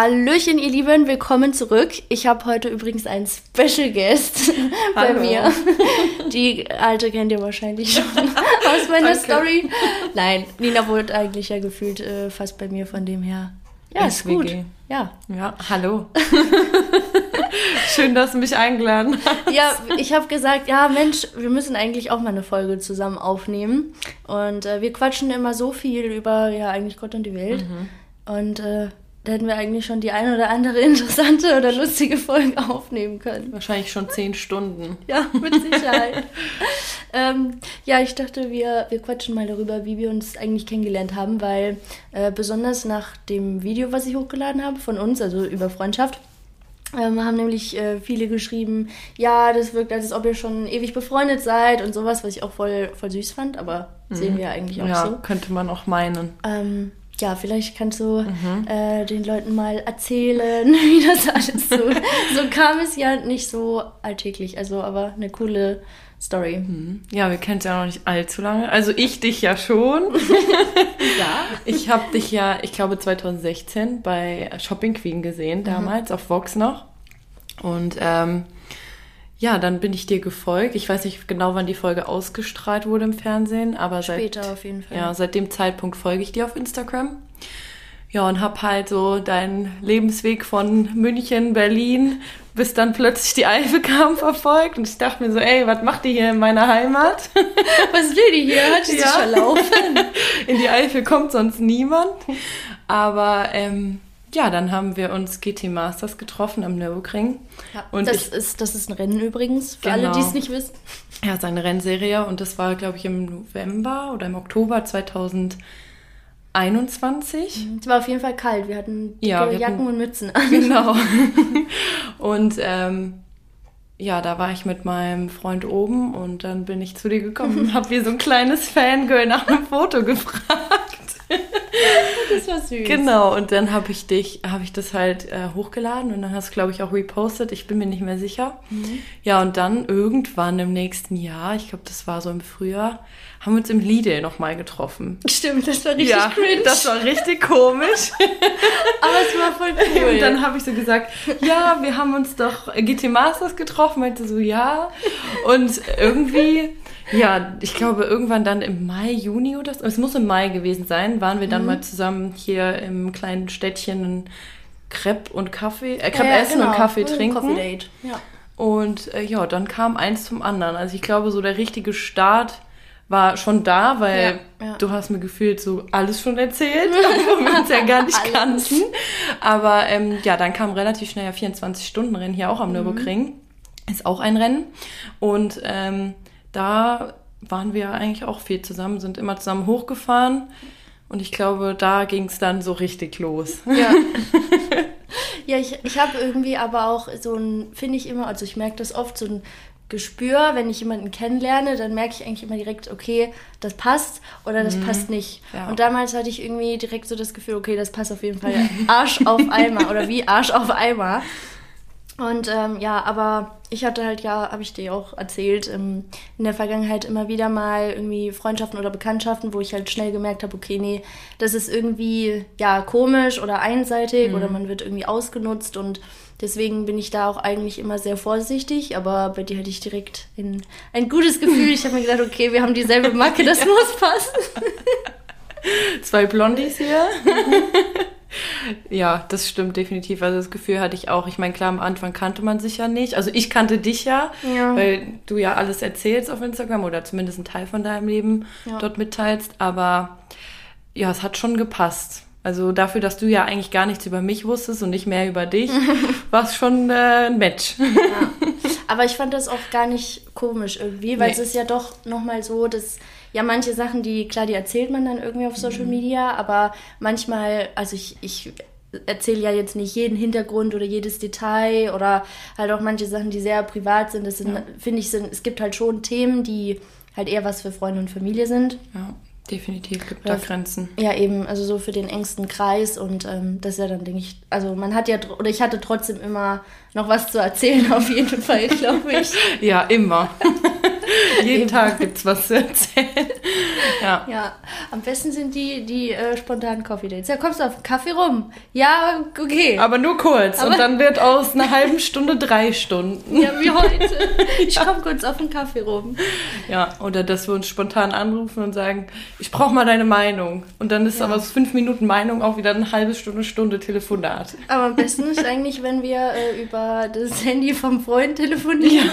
Hallöchen, ihr Lieben, willkommen zurück. Ich habe heute übrigens einen Special Guest bei Hallo. mir. Die alte kennt ihr wahrscheinlich schon aus meiner Danke. Story. Nein, Nina wohnt eigentlich ja gefühlt äh, fast bei mir, von dem her. Ja, ist gut. Ja. Ja, hallo. Schön, dass du mich eingeladen hast. Ja, ich habe gesagt, ja Mensch, wir müssen eigentlich auch mal eine Folge zusammen aufnehmen. Und äh, wir quatschen immer so viel über, ja, eigentlich Gott und die Welt. Und äh, da hätten wir eigentlich schon die ein oder andere interessante oder lustige Folge aufnehmen können. Wahrscheinlich schon zehn Stunden. Ja, mit Sicherheit. ähm, ja, ich dachte, wir, wir quatschen mal darüber, wie wir uns eigentlich kennengelernt haben, weil äh, besonders nach dem Video, was ich hochgeladen habe von uns, also über Freundschaft, ähm, haben nämlich äh, viele geschrieben, ja, das wirkt, als ob ihr schon ewig befreundet seid und sowas, was ich auch voll, voll süß fand, aber sehen wir ja eigentlich auch Ja, so. könnte man auch meinen. Ähm, ja, vielleicht kannst du äh, den Leuten mal erzählen, wie das alles so. so kam es ja nicht so alltäglich, also aber eine coole Story. Ja, wir kennen uns ja noch nicht allzu lange. Also ich dich ja schon. Ja. Ich habe dich ja, ich glaube 2016 bei Shopping Queen gesehen, damals auf Vox noch. Und ähm, ja, dann bin ich dir gefolgt. Ich weiß nicht genau, wann die Folge ausgestrahlt wurde im Fernsehen, aber seit Später auf jeden Fall. Ja, seit dem Zeitpunkt folge ich dir auf Instagram. Ja, und hab halt so deinen Lebensweg von München, Berlin, bis dann plötzlich die Eifel kam, verfolgt. Und ich dachte mir so, ey, was macht die hier in meiner Heimat? Was will die hier? Hat die sich Ja. verlaufen? In die Eifel kommt sonst niemand. Aber ähm, ja, dann haben wir uns GT Masters getroffen am Nürburgring. Ja, Und das, ich- ist, das ist ein Rennen übrigens, für alle, Genau. die es nicht wissen. Er hat seine Rennserie und das war, glaube ich, im November oder im Oktober 2021. Es war auf jeden Fall kalt. Wir hatten dicke Ja, wir hatten- Jacken und Mützen an. Genau. und ähm, ja, da war ich mit meinem Freund oben und dann bin ich zu dir gekommen und habe wie so ein kleines Fangirl nach einem Foto gefragt. Das war süß. Genau, und dann habe ich dich, habe ich das halt äh, hochgeladen und dann hast du, glaube ich, auch repostet. Ich bin mir nicht mehr sicher. Ja, und dann irgendwann im nächsten Jahr, ich glaube, das war so im Frühjahr, haben wir uns im Lidl nochmal getroffen. Stimmt, das war richtig ja, cringe. das war richtig komisch. aber es war voll cool. Und dann habe ich so gesagt, ja, wir haben uns doch GT Masters getroffen, meinte so, ja. Und irgendwie, ja, ich glaube irgendwann dann im Mai, Juni oder so, es muss im Mai gewesen sein, waren wir dann mal zusammen hier im kleinen Städtchen Crepe und Kaffee, äh, Crepe Ja, essen genau. und Kaffee trinken. Coffee Date. Ja. Und äh, ja, dann kam eins zum anderen. Also ich glaube, so der richtige Start war schon da, weil Ja, ja. du hast mir gefühlt so alles schon erzählt, obwohl wir uns ja gar nicht kannten. Aber ähm, ja, dann kam relativ schnell ja 24-Stunden-Rennen hier Mhm. auch am Nürburgring. Ist auch ein Rennen. Und ähm, da waren wir eigentlich auch viel zusammen, sind immer zusammen hochgefahren. Und ich glaube, da ging es dann so richtig los. Ja. ja, ich, ich habe irgendwie aber auch so ein, finde ich immer, also ich merke das oft, so ein Gespür, wenn ich jemanden kennenlerne, dann merke ich eigentlich immer direkt, okay, das passt oder das passt nicht. Ja. Und damals hatte ich irgendwie direkt so das Gefühl, okay, das passt auf jeden Fall Arsch auf Eimer oder wie Arsch auf Eimer. Und ähm, ja, aber ich hatte halt ja, habe ich dir auch erzählt, ähm, in der Vergangenheit immer wieder mal irgendwie Freundschaften oder Bekanntschaften, wo ich halt schnell gemerkt habe, okay, nee, das ist irgendwie ja komisch oder einseitig oder man wird irgendwie ausgenutzt und deswegen bin ich da auch eigentlich immer sehr vorsichtig, aber bei dir hatte ich direkt ein, ein gutes Gefühl. Ich habe mir gedacht, okay, wir haben dieselbe Macke, das muss passen. Zwei Blondies hier. ja, das stimmt definitiv. Also das Gefühl hatte ich auch. Ich meine, klar, am Anfang kannte man sich ja nicht. Also ich kannte dich ja, Ja. weil du ja alles erzählst auf Instagram oder zumindest einen Teil von deinem Leben Ja. dort mitteilst. Aber ja, es hat schon gepasst. Also dafür, dass du ja eigentlich gar nichts über mich wusstest und nicht mehr über dich, war es schon äh, ein Match. Aber ich fand das auch gar nicht komisch irgendwie, weil Nee. es ist ja doch nochmal so, dass ja manche Sachen, die, klar, die erzählt man dann irgendwie auf Social Mhm. Media, aber manchmal, also ich, ich erzähle ja jetzt nicht jeden Hintergrund oder jedes Detail oder halt auch manche Sachen, die sehr privat sind. Das sind, finde ich, sind, es gibt halt schon Themen, die halt eher was für Freunde und Familie sind. Ja, definitiv gibt da Ja. Grenzen. Ja, eben, also so für den engsten Kreis und ähm, das ist ja dann, denke ich, also man hat ja, oder ich hatte trotzdem immer noch was zu erzählen, auf jeden Fall, glaube ich. Ja, immer. Jeden Tag gibt's was zu erzählen. Ja. Ja, am besten sind die, die äh, spontanen Coffee Dates. Ja, kommst du auf den Kaffee rum? Ja, okay. Aber nur kurz. Aber- und dann wird aus einer halben Stunde drei Stunden. ja, wie heute. Ich komm kurz auf den Kaffee rum. Ja, oder dass wir uns spontan anrufen und sagen, ich brauche mal deine Meinung. Und dann ist Ja. aber aus fünf Minuten Meinung auch wieder eine halbe Stunde, Stunde Telefonat. Aber am besten ist eigentlich, wenn wir äh, über das Handy vom Freund telefonieren.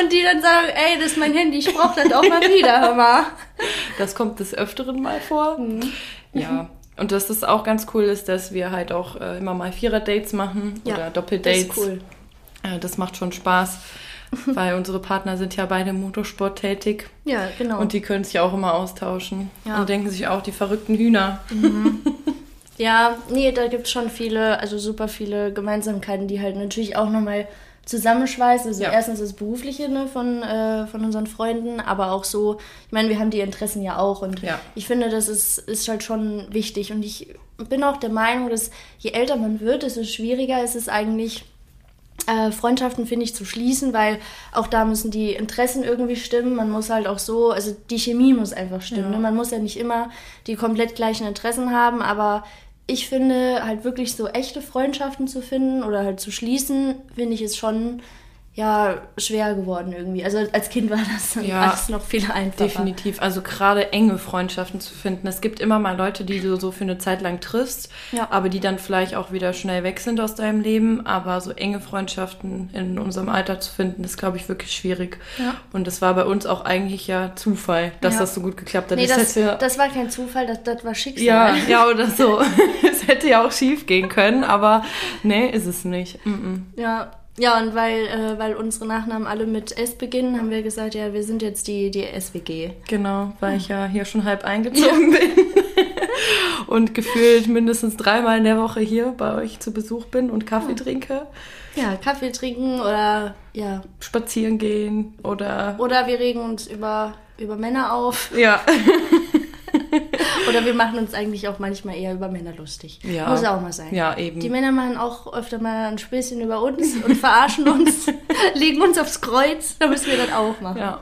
Und die dann sagen, ey, das ist mein Handy, ich brauche das auch mal wieder, hör mal. Das kommt des Öfteren mal vor. Mhm. Ja. Und dass das auch ganz cool ist, dass wir halt auch äh, immer mal Vierer-Dates machen Ja, oder Das Doppeldates. ist cool. Äh, das macht schon Spaß, weil unsere Partner sind ja beide im Motorsport tätig Ja, genau. und die können sich auch immer austauschen Ja. und denken sich auch, die verrückten Hühner. Ja, nee, da gibt es schon viele, also super viele Gemeinsamkeiten, die halt natürlich auch nochmal zusammenschweißen. Also Ja. erstens das Berufliche ne, von, äh, von unseren Freunden, aber auch so, ich meine, wir haben die Interessen ja auch und Ja. ich finde, das ist, ist halt schon wichtig und ich bin auch der Meinung, dass je älter man wird, desto schwieriger ist es eigentlich, äh, Freundschaften, finde ich, zu schließen, weil auch da müssen die Interessen irgendwie stimmen. Man muss halt auch so, also die Chemie muss einfach stimmen. Ja. Ne? Man muss ja nicht immer die komplett gleichen Interessen haben, aber ich finde halt wirklich so echte Freundschaften zu finden oder halt zu schließen, finde ich ist schon ja schwer geworden irgendwie. Also als Kind war das dann Ja, alles noch viel einfacher. Definitiv. Also gerade enge Freundschaften zu finden. Es gibt immer mal Leute, die du so für eine Zeit lang triffst, Ja. aber die dann vielleicht auch wieder schnell weg sind aus deinem Leben. Aber so enge Freundschaften in unserem Alter zu finden, ist, glaube ich, wirklich schwierig. Ja. Und das war bei uns auch eigentlich ja Zufall, dass Ja. das so gut geklappt hat. Nee, das, hätte- das war kein Zufall, das, das war Schicksal. ja, ja, oder so. es hätte ja auch schief gehen können, aber nee, ist es nicht. Mm -mm. Ja, ja, und weil, äh, weil unsere Nachnamen alle mit S beginnen, haben wir gesagt, ja, wir sind jetzt die, die SWG. Genau, weil ich ja hier schon halb eingezogen bin und gefühlt mindestens dreimal in der Woche hier bei euch zu Besuch bin und Kaffee trinke, Ja, Kaffee trinken oder ja. spazieren gehen oder Oder wir regen uns über, über Männer auf. ja, Oder wir machen uns eigentlich auch manchmal eher über Männer lustig. Ja. Muss auch mal sein. ja eben. Die Männer machen auch öfter mal ein Späßchen über uns und verarschen uns, legen uns aufs Kreuz, da müssen wir das auch machen. Ja,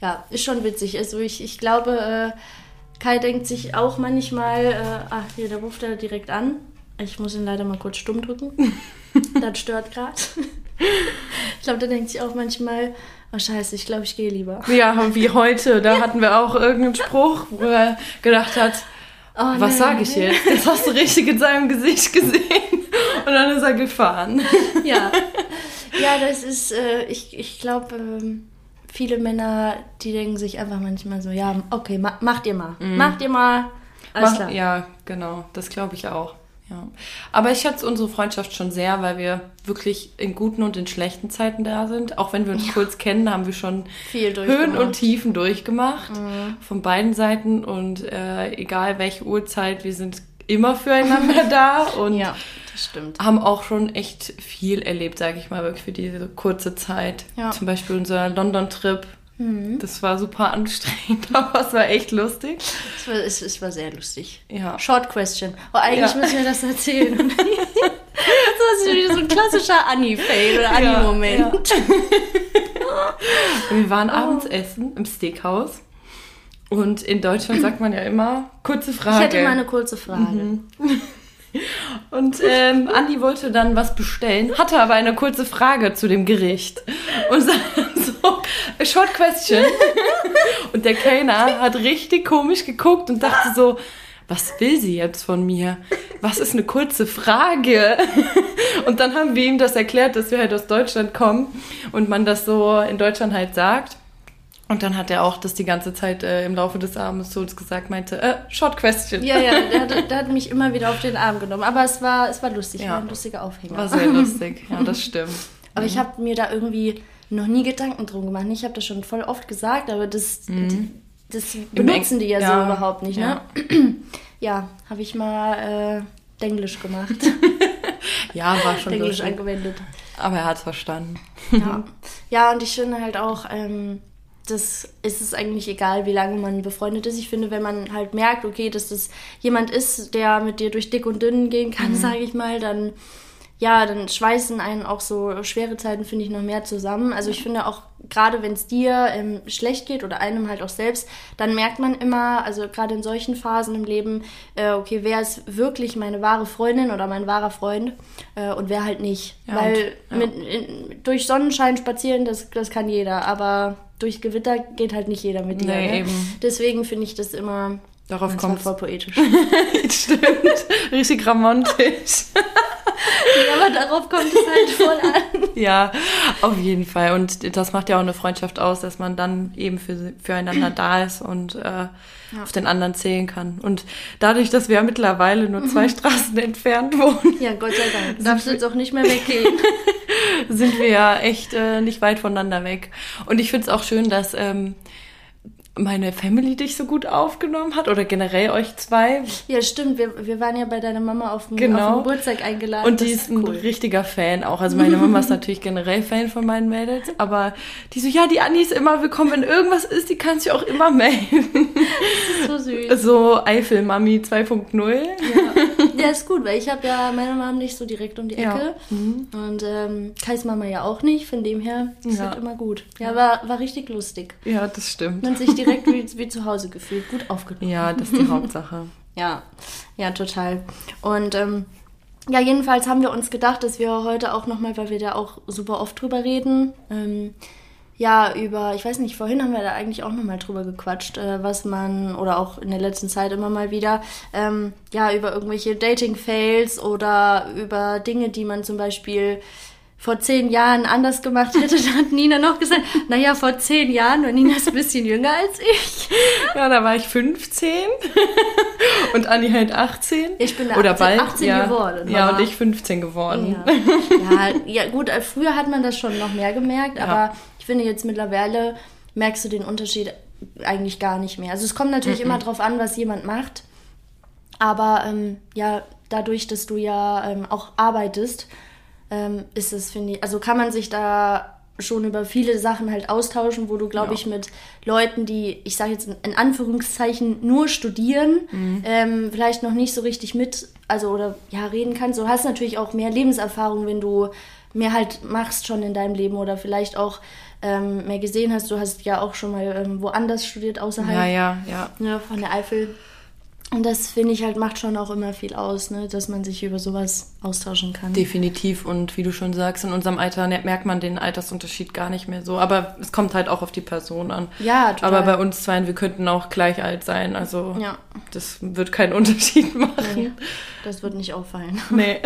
Ja, ist schon witzig. Also ich, ich glaube, äh, Kai denkt sich auch manchmal, äh, ach, hier, da ruft er direkt an. Ich muss ihn leider mal kurz stumm drücken. das stört gerade. Ich glaube, der denkt sich auch manchmal, oh scheiße, ich glaube, ich gehe lieber. ja, wie heute, da hatten wir auch irgendeinen Spruch, wo er gedacht hat, Oh, was sage ich jetzt? Das hast du richtig in seinem Gesicht gesehen und dann ist er gefahren. Ja, ja das ist, äh, ich, ich glaube, ähm, viele Männer, die denken sich einfach manchmal so, ja, okay, ma macht ihr mal. Macht ihr mal. Alles Mach- klar. Ja, genau, das glaube ich auch. Ja. Aber ich schätze unsere Freundschaft schon sehr, weil wir wirklich in guten und in schlechten Zeiten da sind. Auch wenn wir uns kurz kennen, haben wir schon Viel Höhen und Tiefen durchgemacht. Von beiden Seiten. Und äh, egal welche Uhrzeit, wir sind immer füreinander da und Ja, das stimmt. haben auch schon echt viel erlebt, sage ich mal, wirklich für diese kurze Zeit. Ja. Mhm. Zum Beispiel unser London-Trip. Das war super anstrengend, aber es war echt lustig. Es war, es, es war sehr lustig. Ja. Short Question. Oh, eigentlich Ja. müssen wir das erzählen. das ist wieder so ein klassischer Anni-Fail oder Anni-Moment. Wir waren Oh. abends essen im Steakhouse. Und in Deutschland sagt man ja immer, kurze Ich Frage. hätte mal eine kurze Frage. Und ähm, Andi wollte dann was bestellen, hatte aber eine kurze Frage zu dem Gericht. Und so, a short question. Und der Kellner hat richtig komisch geguckt und dachte so, was will sie jetzt von mir? Was ist eine kurze Frage? Und dann haben wir ihm das erklärt, dass wir halt aus Deutschland kommen und man das so in Deutschland halt sagt. Und dann hat er auch das die ganze Zeit äh, im Laufe des Abends zu uns gesagt, meinte, äh, short question. Ja, ja, der hat, der hat mich immer wieder auf den Arm genommen. Aber es war, es war lustig, Ja. war ein lustiger Aufhänger. War sehr lustig, ja, das stimmt. Aber ich habe mir da irgendwie noch nie Gedanken drum gemacht. Ich habe das schon voll oft gesagt, aber das, das benutzen die ja, so ja, überhaupt nicht. Ne? Ja, habe ich mal äh, Denglisch gemacht. Ja, war schon Denglisch angewendet. Aber er hat es verstanden. Ja. ja, und ich finde halt auch, ähm, das ist es eigentlich egal, wie lange man befreundet ist. Ich finde, wenn man halt merkt, okay, dass das jemand ist, der mit dir durch dick und dünn gehen kann, sage ich mal, dann ja, dann schweißen einen auch so schwere Zeiten, finde ich, noch mehr zusammen. Also ich finde auch gerade wenn es dir ähm, schlecht geht oder einem halt auch selbst, dann merkt man immer, also gerade in solchen Phasen im Leben, äh, okay, wer ist wirklich meine wahre Freundin oder mein wahrer Freund äh, und wer halt nicht. Ja, Weil und- ja. mit, in, durch Sonnenschein spazieren, das, das kann jeder, aber durch Gewitter geht halt nicht jeder mit dir. Nee, ne? eben. Deswegen finde ich das immer Darauf kommt voll poetisch. Stimmt. Richtig romantisch. ja, aber darauf kommt es halt voll an. Ja, auf jeden Fall. Und das macht ja auch eine Freundschaft aus, dass man dann eben für, füreinander da ist und äh, auf den anderen zählen kann. Und dadurch, dass wir mittlerweile nur zwei Straßen entfernt wohnen, Ja, Gott sei Dank. Darfst du jetzt auch nicht mehr weggehen. sind wir ja echt äh, nicht weit voneinander weg. Und ich finde es auch schön, dass ähm, meine Family dich so gut aufgenommen hat oder generell euch zwei. Ja, stimmt. Wir, wir waren ja bei deiner Mama auf dem, Genau. auf dem Geburtstag eingeladen. Und die ist ein cool. richtiger Fan auch. Also meine Mama ist natürlich generell Fan von meinen Mädels, aber die so, ja, die Anni ist immer willkommen. Wenn irgendwas ist, die kann sich auch immer melden. so süß. So Eifel-Mami 2.0. Ja, ist gut, weil ich habe ja meine Mama nicht so direkt um die Ja. Ecke. Und ähm, Kais Mama ja auch nicht. Von dem her ist Ja. halt immer gut. Ja, war, war richtig lustig. Ja, das stimmt. Man sich direkt wie, wie zu Hause gefühlt. Gut aufgenommen. Ja, das ist die Hauptsache. Ja, ja, total. Und ähm, ja, jedenfalls haben wir uns gedacht, dass wir heute auch nochmal, weil wir da auch super oft drüber reden, ähm, ja, über, ich weiß nicht, vorhin haben wir da eigentlich auch nochmal drüber gequatscht, äh, was man, oder auch in der letzten Zeit immer mal wieder, ähm, ja, über irgendwelche Dating-Fails oder über Dinge, die man zum Beispiel vor zehn Jahren anders gemacht hätte. Da hat Nina noch gesagt, naja, vor zehn Jahren, weil Nina ist ein bisschen jünger als ich. Ja, da war ich 15 und Anni halt 18. Ich bin Oder 18 bald, 18 ja. geworden, Ja, und ich 15 geworden. Ja. ja, ja, gut, äh, früher hat man das schon noch mehr gemerkt, Ja. aber ich finde jetzt mittlerweile merkst du den Unterschied eigentlich gar nicht mehr. Also es kommt natürlich immer drauf an, was jemand macht, aber ähm, ja, dadurch, dass du ja ähm, auch arbeitest, ähm, ist es, finde ich, also kann man sich da schon über viele Sachen halt austauschen, wo du, glaube Ja. ich, mit Leuten, die, ich sage jetzt in Anführungszeichen, nur studieren, ähm, vielleicht noch nicht so richtig mit, also oder ja, reden kannst. Du hast natürlich auch mehr Lebenserfahrung, wenn du mehr halt machst schon in deinem Leben oder vielleicht auch ähm, mehr gesehen hast. Du hast ja auch schon mal ähm, woanders studiert, außerhalb Ja, ja, ja. ja, von der Eifel. Und das finde ich halt macht schon auch immer viel aus, ne? dass man sich über sowas austauschen kann. Definitiv. Und wie du schon sagst, in unserem Alter ne- merkt man den Altersunterschied gar nicht mehr so. Aber es kommt halt auch auf die Person an. Ja, total. Aber bei uns zwei, wir könnten auch gleich alt sein. Also Ja. das wird keinen Unterschied machen. Nee, das wird nicht auffallen. Nee.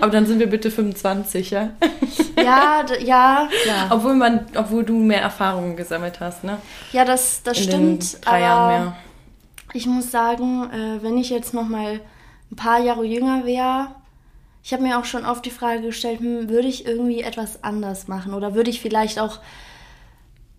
Aber dann sind wir bitte 25, ja? ja, ja, ja. Obwohl man, obwohl du mehr Erfahrungen gesammelt hast, ne? Ja, das, das In stimmt. drei aber Jahren mehr. Ich muss sagen, äh, wenn ich jetzt noch mal ein paar Jahre jünger wäre, ich habe mir auch schon oft die Frage gestellt, hm, würde ich irgendwie etwas anders machen oder würde ich vielleicht auch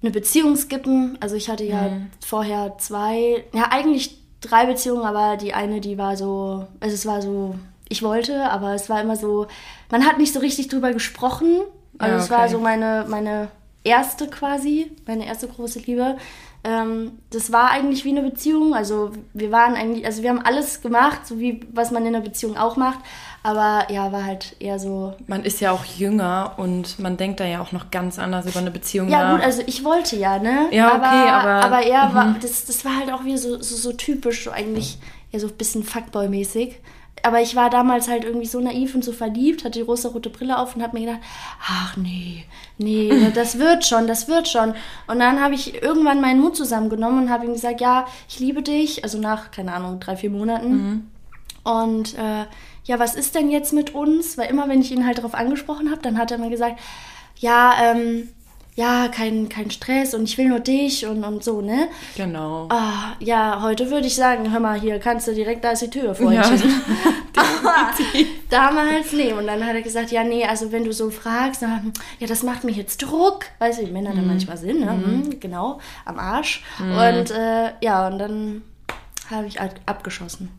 eine Beziehung skippen? Also ich hatte ja vorher zwei, ja eigentlich drei Beziehungen, aber die eine, die war so, also es war so, ich wollte, aber es war immer so, man hat nicht so richtig drüber gesprochen. Also Ja, es war okay. so meine, meine erste quasi, meine erste große Liebe. Ähm, das war eigentlich wie eine Beziehung. Also wir waren eigentlich, also wir haben alles gemacht, so wie was man in einer Beziehung auch macht. Aber ja, war halt eher so. Man ist ja auch jünger und man denkt da ja auch noch ganz anders über eine Beziehung Ja, nach. gut, also ich wollte ja, ne? Ja, okay, aber- Aber er war, mhm. das, das war halt auch wieder so, so, so typisch, so eigentlich eher so ein bisschen Fuckboy-mäßig. Aber ich war damals halt irgendwie so naiv und so verliebt, hatte die rosa-rote Brille auf und hab mir gedacht, ach nee, nee, das wird schon, das wird schon. Und dann habe ich irgendwann meinen Mut zusammengenommen und habe ihm gesagt, ja, ich liebe dich, also nach, keine Ahnung, drei, vier Monaten. Mhm. Und äh, ja, was ist denn jetzt mit uns? Weil immer, wenn ich ihn halt darauf angesprochen habe, dann hat er mir gesagt, ja, ähm, ja, kein, kein Stress und ich will nur dich und, und so, ne? Genau. Ah, ja, heute würde ich sagen, hör mal, hier kannst du direkt, da ist die Tür, Ja, Freundchen. Aber damals, nee. Und dann hat er gesagt, ja, nee, also wenn du so fragst, dann, ja, das macht mir jetzt Druck. Weißt du, die Männer da manchmal sind, ne? Mhm, genau, am Arsch. Und äh, ja, und dann habe ich halt abgeschossen.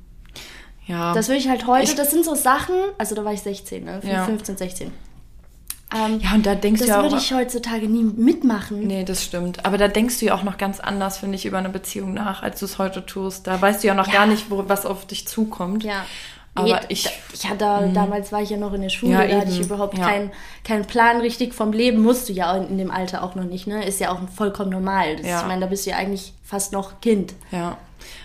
ja. Das würde ich halt heute, Ich- das sind so Sachen, also da war ich 16, ne? Ja. 15, 16. Ähm, ja, und da denkst das du ja würde auch. ich heutzutage nie mitmachen. Nee, das stimmt. Aber da denkst du ja auch noch ganz anders, finde ich, über eine Beziehung nach, als du es heute tust. Da weißt du ja noch Ja. gar nicht, wo, was auf dich zukommt. Ja. Aber ich, da- ich hatte, damals war ich ja noch in der Schule, Ja, da hatte ich eben. überhaupt Ja. keinen keinen Plan richtig vom Leben, musst du ja in dem Alter auch noch nicht, ne? Ist ja auch vollkommen normal. Das, Ja. Ich meine, da bist du ja eigentlich fast noch Kind. Ja,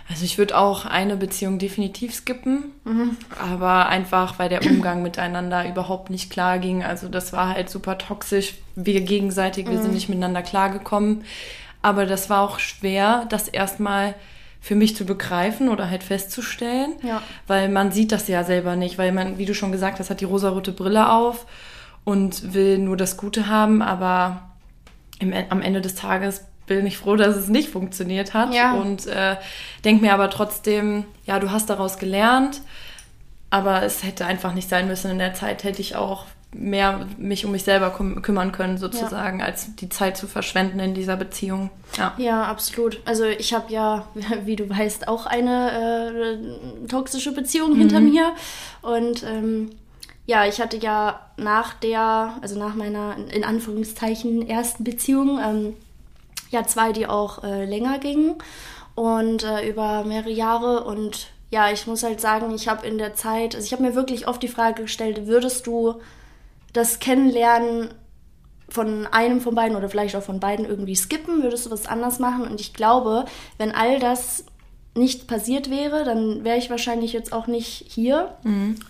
also ich würde auch eine Beziehung definitiv skippen, Mhm. aber einfach, weil der Umgang miteinander überhaupt nicht klar ging. Also das war halt super toxisch. Wir gegenseitig, wir Mhm. sind nicht miteinander klargekommen. Aber das war auch schwer, das erstmal für mich zu begreifen oder halt festzustellen, Ja. weil man sieht das ja selber nicht, weil man, wie du schon gesagt hast, hat die rosarote Brille auf und will nur das Gute haben, aber im, am Ende des Tages bin ich froh, dass es nicht funktioniert hat Ja. und äh, denke mir aber trotzdem, ja, du hast daraus gelernt, aber es hätte einfach nicht sein müssen. In der Zeit hätte ich auch mehr mich um mich selber küm kümmern können, sozusagen, als die Zeit zu verschwenden in dieser Beziehung. Ja. Ja, absolut. Also ich habe ja, wie du weißt, auch eine äh, toxische Beziehung hinter mir. Und ähm, ja, ich hatte ja nach der, also nach meiner in Anführungszeichen ersten Beziehung, ähm, ja zwei, die auch äh, länger gingen und äh, über mehrere Jahre. Und ja, ich muss halt sagen, ich habe in der Zeit, also ich habe mir wirklich oft die Frage gestellt, würdest du das Kennenlernen von einem von beiden oder vielleicht auch von beiden irgendwie skippen? Würdest du was anders machen? Und ich glaube, wenn all das nicht passiert wäre, dann wäre ich wahrscheinlich jetzt auch nicht hier.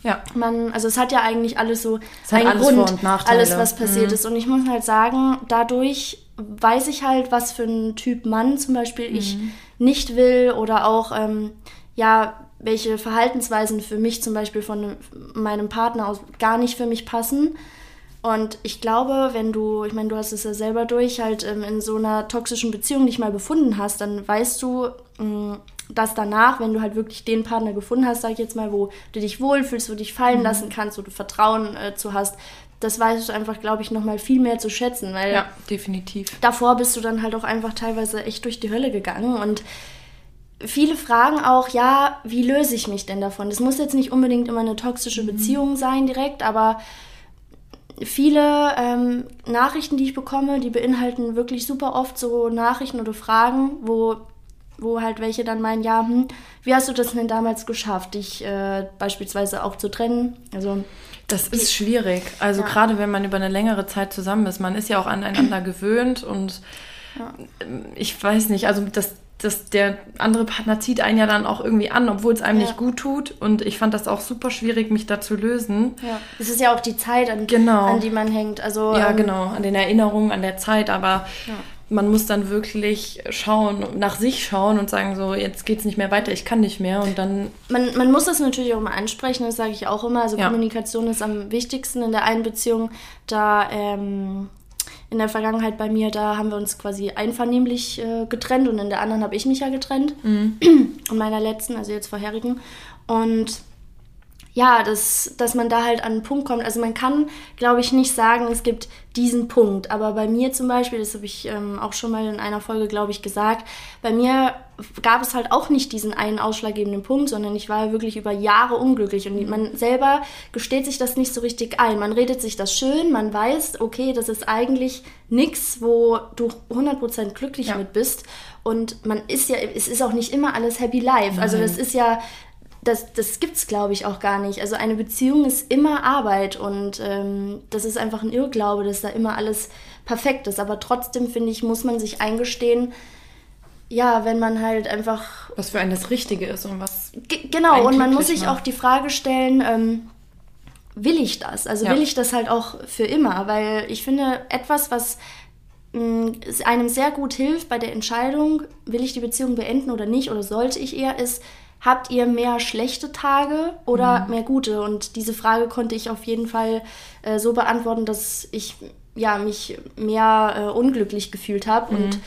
ja. Man, also es hat ja eigentlich alles so Es einen alles Grund, Vor- und Nachteile. alles was passiert ist. Und ich muss halt sagen, dadurch weiß ich halt, was für ein Typ Mann zum Beispiel ich nicht will oder auch ähm, ja welche Verhaltensweisen für mich zum Beispiel von meinem Partner aus gar nicht für mich passen. Und ich glaube, wenn du, ich meine, du hast es ja selber durch, halt ähm, in so einer toxischen Beziehung dich mal befunden hast, dann weißt du, mh, dass danach, wenn du halt wirklich den Partner gefunden hast, sag ich jetzt mal, wo du dich wohlfühlst, wo du dich fallen lassen kannst, wo du Vertrauen äh, zu hast, das weißt du einfach, glaube ich, nochmal viel mehr zu schätzen, weil ja, definitiv. davor bist du dann halt auch einfach teilweise echt durch die Hölle gegangen und viele fragen auch, ja, wie löse ich mich denn davon? Das muss jetzt nicht unbedingt immer eine toxische Beziehung sein direkt, aber viele ähm, Nachrichten, die ich bekomme, die beinhalten wirklich super oft so Nachrichten oder Fragen, wo, wo halt welche dann meinen, ja, hm, wie hast du das denn damals geschafft, dich äh, beispielsweise auch zu trennen? Also Das ist schwierig. Also Ja. gerade wenn man über eine längere Zeit zusammen ist, man ist ja auch aneinander gewöhnt und ähm, ich weiß nicht, also das, das, der andere Partner zieht einen ja dann auch irgendwie an, obwohl es einem Ja. nicht gut tut. Und ich fand das auch super schwierig, mich da zu lösen. ja, es ist ja auch die Zeit, an, Genau. an die man hängt. Also Ja, ähm, genau, an den Erinnerungen, an der Zeit, aber Ja. man muss dann wirklich schauen, nach sich schauen und sagen, so, jetzt geht's nicht mehr weiter, ich kann nicht mehr und dann, Man, man muss das natürlich auch mal ansprechen, das sage ich auch immer. Also Ja. Kommunikation ist am wichtigsten in der einen Beziehung. Da ähm, in der Vergangenheit bei mir, da haben wir uns quasi einvernehmlich äh, getrennt und in der anderen habe ich mich ja getrennt. In meiner letzten, also jetzt vorherigen. Und ja, dass, dass man da halt an einen Punkt kommt. Also man kann, glaube ich, nicht sagen, es gibt diesen Punkt. Aber bei mir zum Beispiel, das habe ich ähm, auch schon mal in einer Folge, glaube ich, gesagt, bei mir gab es halt auch nicht diesen einen ausschlaggebenden Punkt, sondern ich war wirklich über Jahre unglücklich. Und man selber gesteht sich das nicht so richtig ein. Man redet sich das schön, man weiß, okay, das ist eigentlich nichts, wo du 100% glücklich Ja. mit bist. Und man ist ja, es ist auch nicht immer alles happy life. Also das ist ja das, das gibt's, glaube ich, auch gar nicht. Also eine Beziehung ist immer Arbeit und ähm, das ist einfach ein Irrglaube, dass da immer alles perfekt ist. Aber trotzdem, finde ich, muss man sich eingestehen, ja, wenn man halt einfach was für einen das Richtige ist und was. Ge- Genau, und man muss sich macht. auch die Frage stellen, ähm, will ich das? Also Ja. will ich das halt auch für immer? Weil ich finde, etwas, was mh, es einem sehr gut hilft bei der Entscheidung, will ich die Beziehung beenden oder nicht, oder sollte ich eher, ist, habt ihr mehr schlechte Tage oder Mhm. mehr gute? Und diese Frage konnte ich auf jeden Fall äh, so beantworten, dass ich ja, mich mehr äh, unglücklich gefühlt habe Mhm. und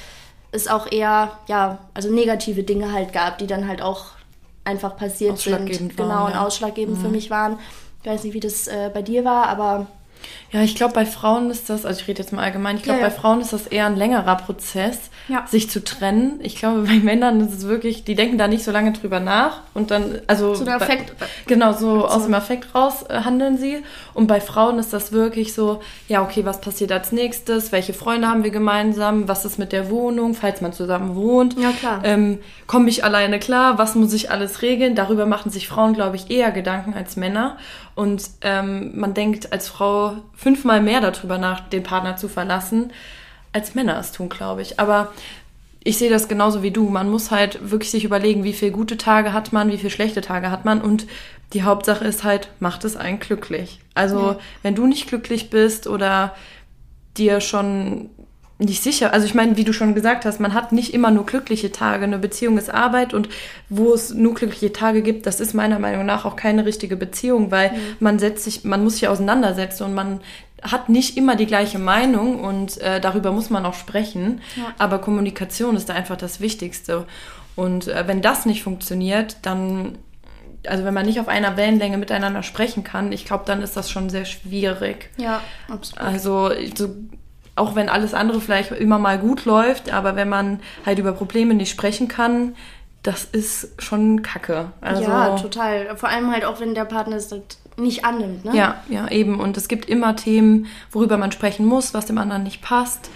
es auch eher, ja, also negative Dinge halt gab, die dann halt auch einfach passiert sind. Ausschlaggebend genau, waren, und ja. Mhm. ausschlaggebend für mich waren. Ich weiß nicht, wie das äh, bei dir war, aber Ja, ich glaube, bei Frauen ist das, also ich rede jetzt mal allgemein, ich glaube, Ja, ja. bei Frauen ist das eher ein längerer Prozess, Ja. sich zu trennen. Ich glaube, bei Männern ist es wirklich, die denken da nicht so lange drüber nach und dann, also. So der bei- Affekt- Genau, so aus dem Affekt raus äh, handeln sie. Und bei Frauen ist das wirklich so, ja, okay, was passiert als nächstes? Welche Freunde haben wir gemeinsam? Was ist mit der Wohnung, falls man zusammen wohnt? Ja, klar. Ähm, Komme ich alleine klar? Was muss ich alles regeln? Darüber machen sich Frauen, glaube ich, eher Gedanken als Männer. Und ähm, man denkt als Frau fünfmal mehr darüber nach, den Partner zu verlassen, als Männer es tun, glaube ich. Aber ich sehe das genauso wie du. Man muss halt wirklich sich überlegen, wie viele gute Tage hat man, wie viele schlechte Tage hat man. Und die Hauptsache ist halt, macht es einen glücklich. Also, wenn du nicht glücklich bist oder dir schon nicht sicher, also ich meine, wie du schon gesagt hast, man hat nicht immer nur glückliche Tage. Eine Beziehung ist Arbeit und wo es nur glückliche Tage gibt, das ist meiner Meinung nach auch keine richtige Beziehung, weil man setzt sich, man muss sich auseinandersetzen und man hat nicht immer die gleiche Meinung und äh, darüber muss man auch sprechen. Ja. Aber Kommunikation ist da einfach das Wichtigste. Und äh, wenn das nicht funktioniert, dann, also wenn man nicht auf einer Wellenlänge miteinander sprechen kann, ich glaube, dann ist das schon sehr schwierig. Ja, absolut. Also so, auch wenn alles andere vielleicht immer mal gut läuft, aber wenn man halt über Probleme nicht sprechen kann, das ist schon Kacke. Also, ja, total. Vor allem halt auch, wenn der Partner es nicht annimmt, ne? Ja, ja, eben. Und es gibt immer Themen, worüber man sprechen muss, was dem anderen nicht passt.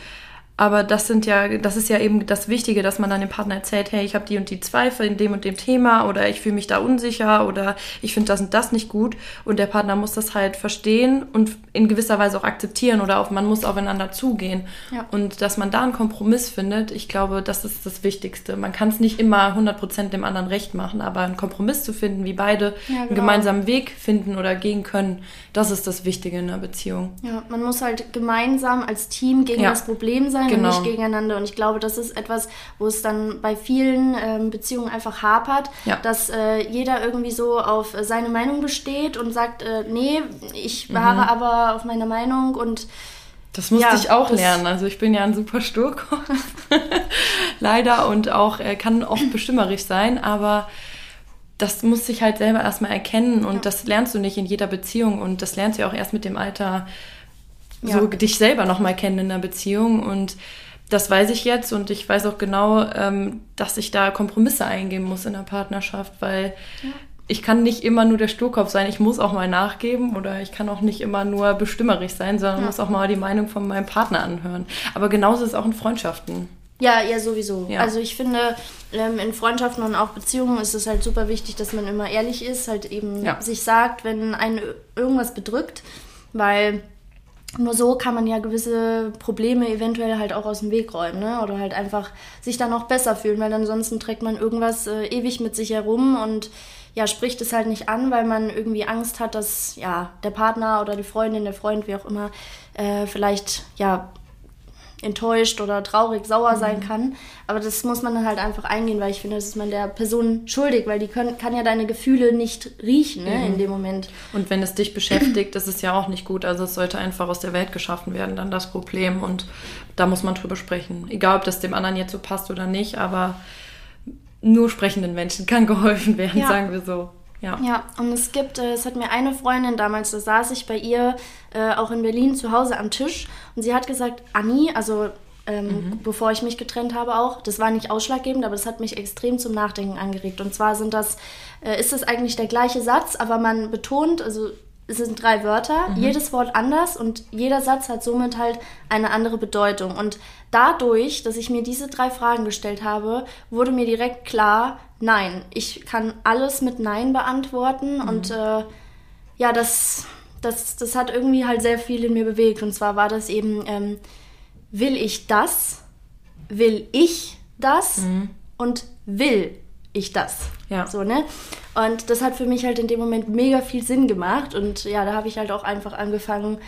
Aber das sind ja, das ist ja eben das Wichtige, dass man dann dem Partner erzählt, hey, ich habe die und die Zweifel in dem und dem Thema oder ich fühle mich da unsicher oder ich finde das und das nicht gut. Und der Partner muss das halt verstehen und in gewisser Weise auch akzeptieren oder auch man muss aufeinander zugehen. Ja. Und dass man da einen Kompromiss findet, ich glaube, das ist das Wichtigste. Man kann es nicht immer 100% dem anderen recht machen, aber einen Kompromiss zu finden, wie beide Ja, einen genau. gemeinsamen Weg finden oder gehen können, das ist das Wichtige in einer Beziehung. Ja, man muss halt gemeinsam als Team gegen Ja. das Problem sein Genau. und nicht gegeneinander. Und ich glaube, das ist etwas, wo es dann bei vielen ähm, Beziehungen einfach hapert, Ja. dass äh, jeder irgendwie so auf seine Meinung besteht und sagt, äh, nee, ich beharre Mhm. aber auf meiner Meinung und Das musste Ja, ich auch lernen. Also ich bin ja ein super Sturkopf. Leider und auch äh, kann oft bestimmerisch sein, aber das muss ich halt selber erstmal erkennen und Ja. das lernst du nicht in jeder Beziehung und das lernst du ja auch erst mit dem Alter Ja. so dich selber nochmal kennen in der Beziehung und das weiß ich jetzt und ich weiß auch genau, ähm, dass ich da Kompromisse eingehen muss in der Partnerschaft, weil ich kann nicht immer nur der Sturkopf sein, ich muss auch mal nachgeben oder ich kann auch nicht immer nur bestimmerisch sein, sondern Ja. muss auch mal die Meinung von meinem Partner anhören. Aber genauso ist es auch in Freundschaften. Ja, ja, sowieso. Ja. Also ich finde, ähm, in Freundschaften und auch Beziehungen ist es halt super wichtig, dass man immer ehrlich ist, halt eben Ja. sich sagt, wenn einen ir- irgendwas bedrückt, weil nur so kann man ja gewisse Probleme eventuell halt auch aus dem Weg räumen, ne? Oder halt einfach sich dann auch besser fühlen, weil ansonsten trägt man irgendwas äh, ewig mit sich herum und ja, spricht es halt nicht an, weil man irgendwie Angst hat, dass ja der Partner oder die Freundin, der Freund, wie auch immer, äh, vielleicht ja enttäuscht oder traurig, sauer sein kann. Aber das muss man dann halt einfach eingehen, weil ich finde, das ist man der Person schuldig, weil die können, kann ja deine Gefühle nicht riechen ne, in dem Moment. Und wenn es dich beschäftigt, ist es ja auch nicht gut. Also es sollte einfach aus der Welt geschaffen werden, dann das Problem. Und da muss man drüber sprechen. Egal, ob das dem anderen jetzt so passt oder nicht, aber nur sprechenden Menschen kann geholfen werden, Ja. sagen wir so. Ja. Ja, und es gibt, äh, es hat mir eine Freundin damals, da saß ich bei ihr äh, auch in Berlin zu Hause am Tisch und sie hat gesagt, Anni, also ähm, bevor ich mich getrennt habe auch, das war nicht ausschlaggebend, aber das hat mich extrem zum Nachdenken angeregt. Und zwar sind das, äh, ist es eigentlich der gleiche Satz, aber man betont, also es sind drei Wörter, jedes Wort anders und jeder Satz hat somit halt eine andere Bedeutung. Und dadurch, dass ich mir diese drei Fragen gestellt habe, wurde mir direkt klar, nein, ich kann alles mit Nein beantworten und äh, ja, das, das, das hat irgendwie halt sehr viel in mir bewegt. Und zwar war das eben, ähm, will ich das? Will ich das? Und will ich das? Ja. So, ne? Und das hat für mich halt in dem Moment mega viel Sinn gemacht. Und ja, da habe ich halt auch einfach angefangen,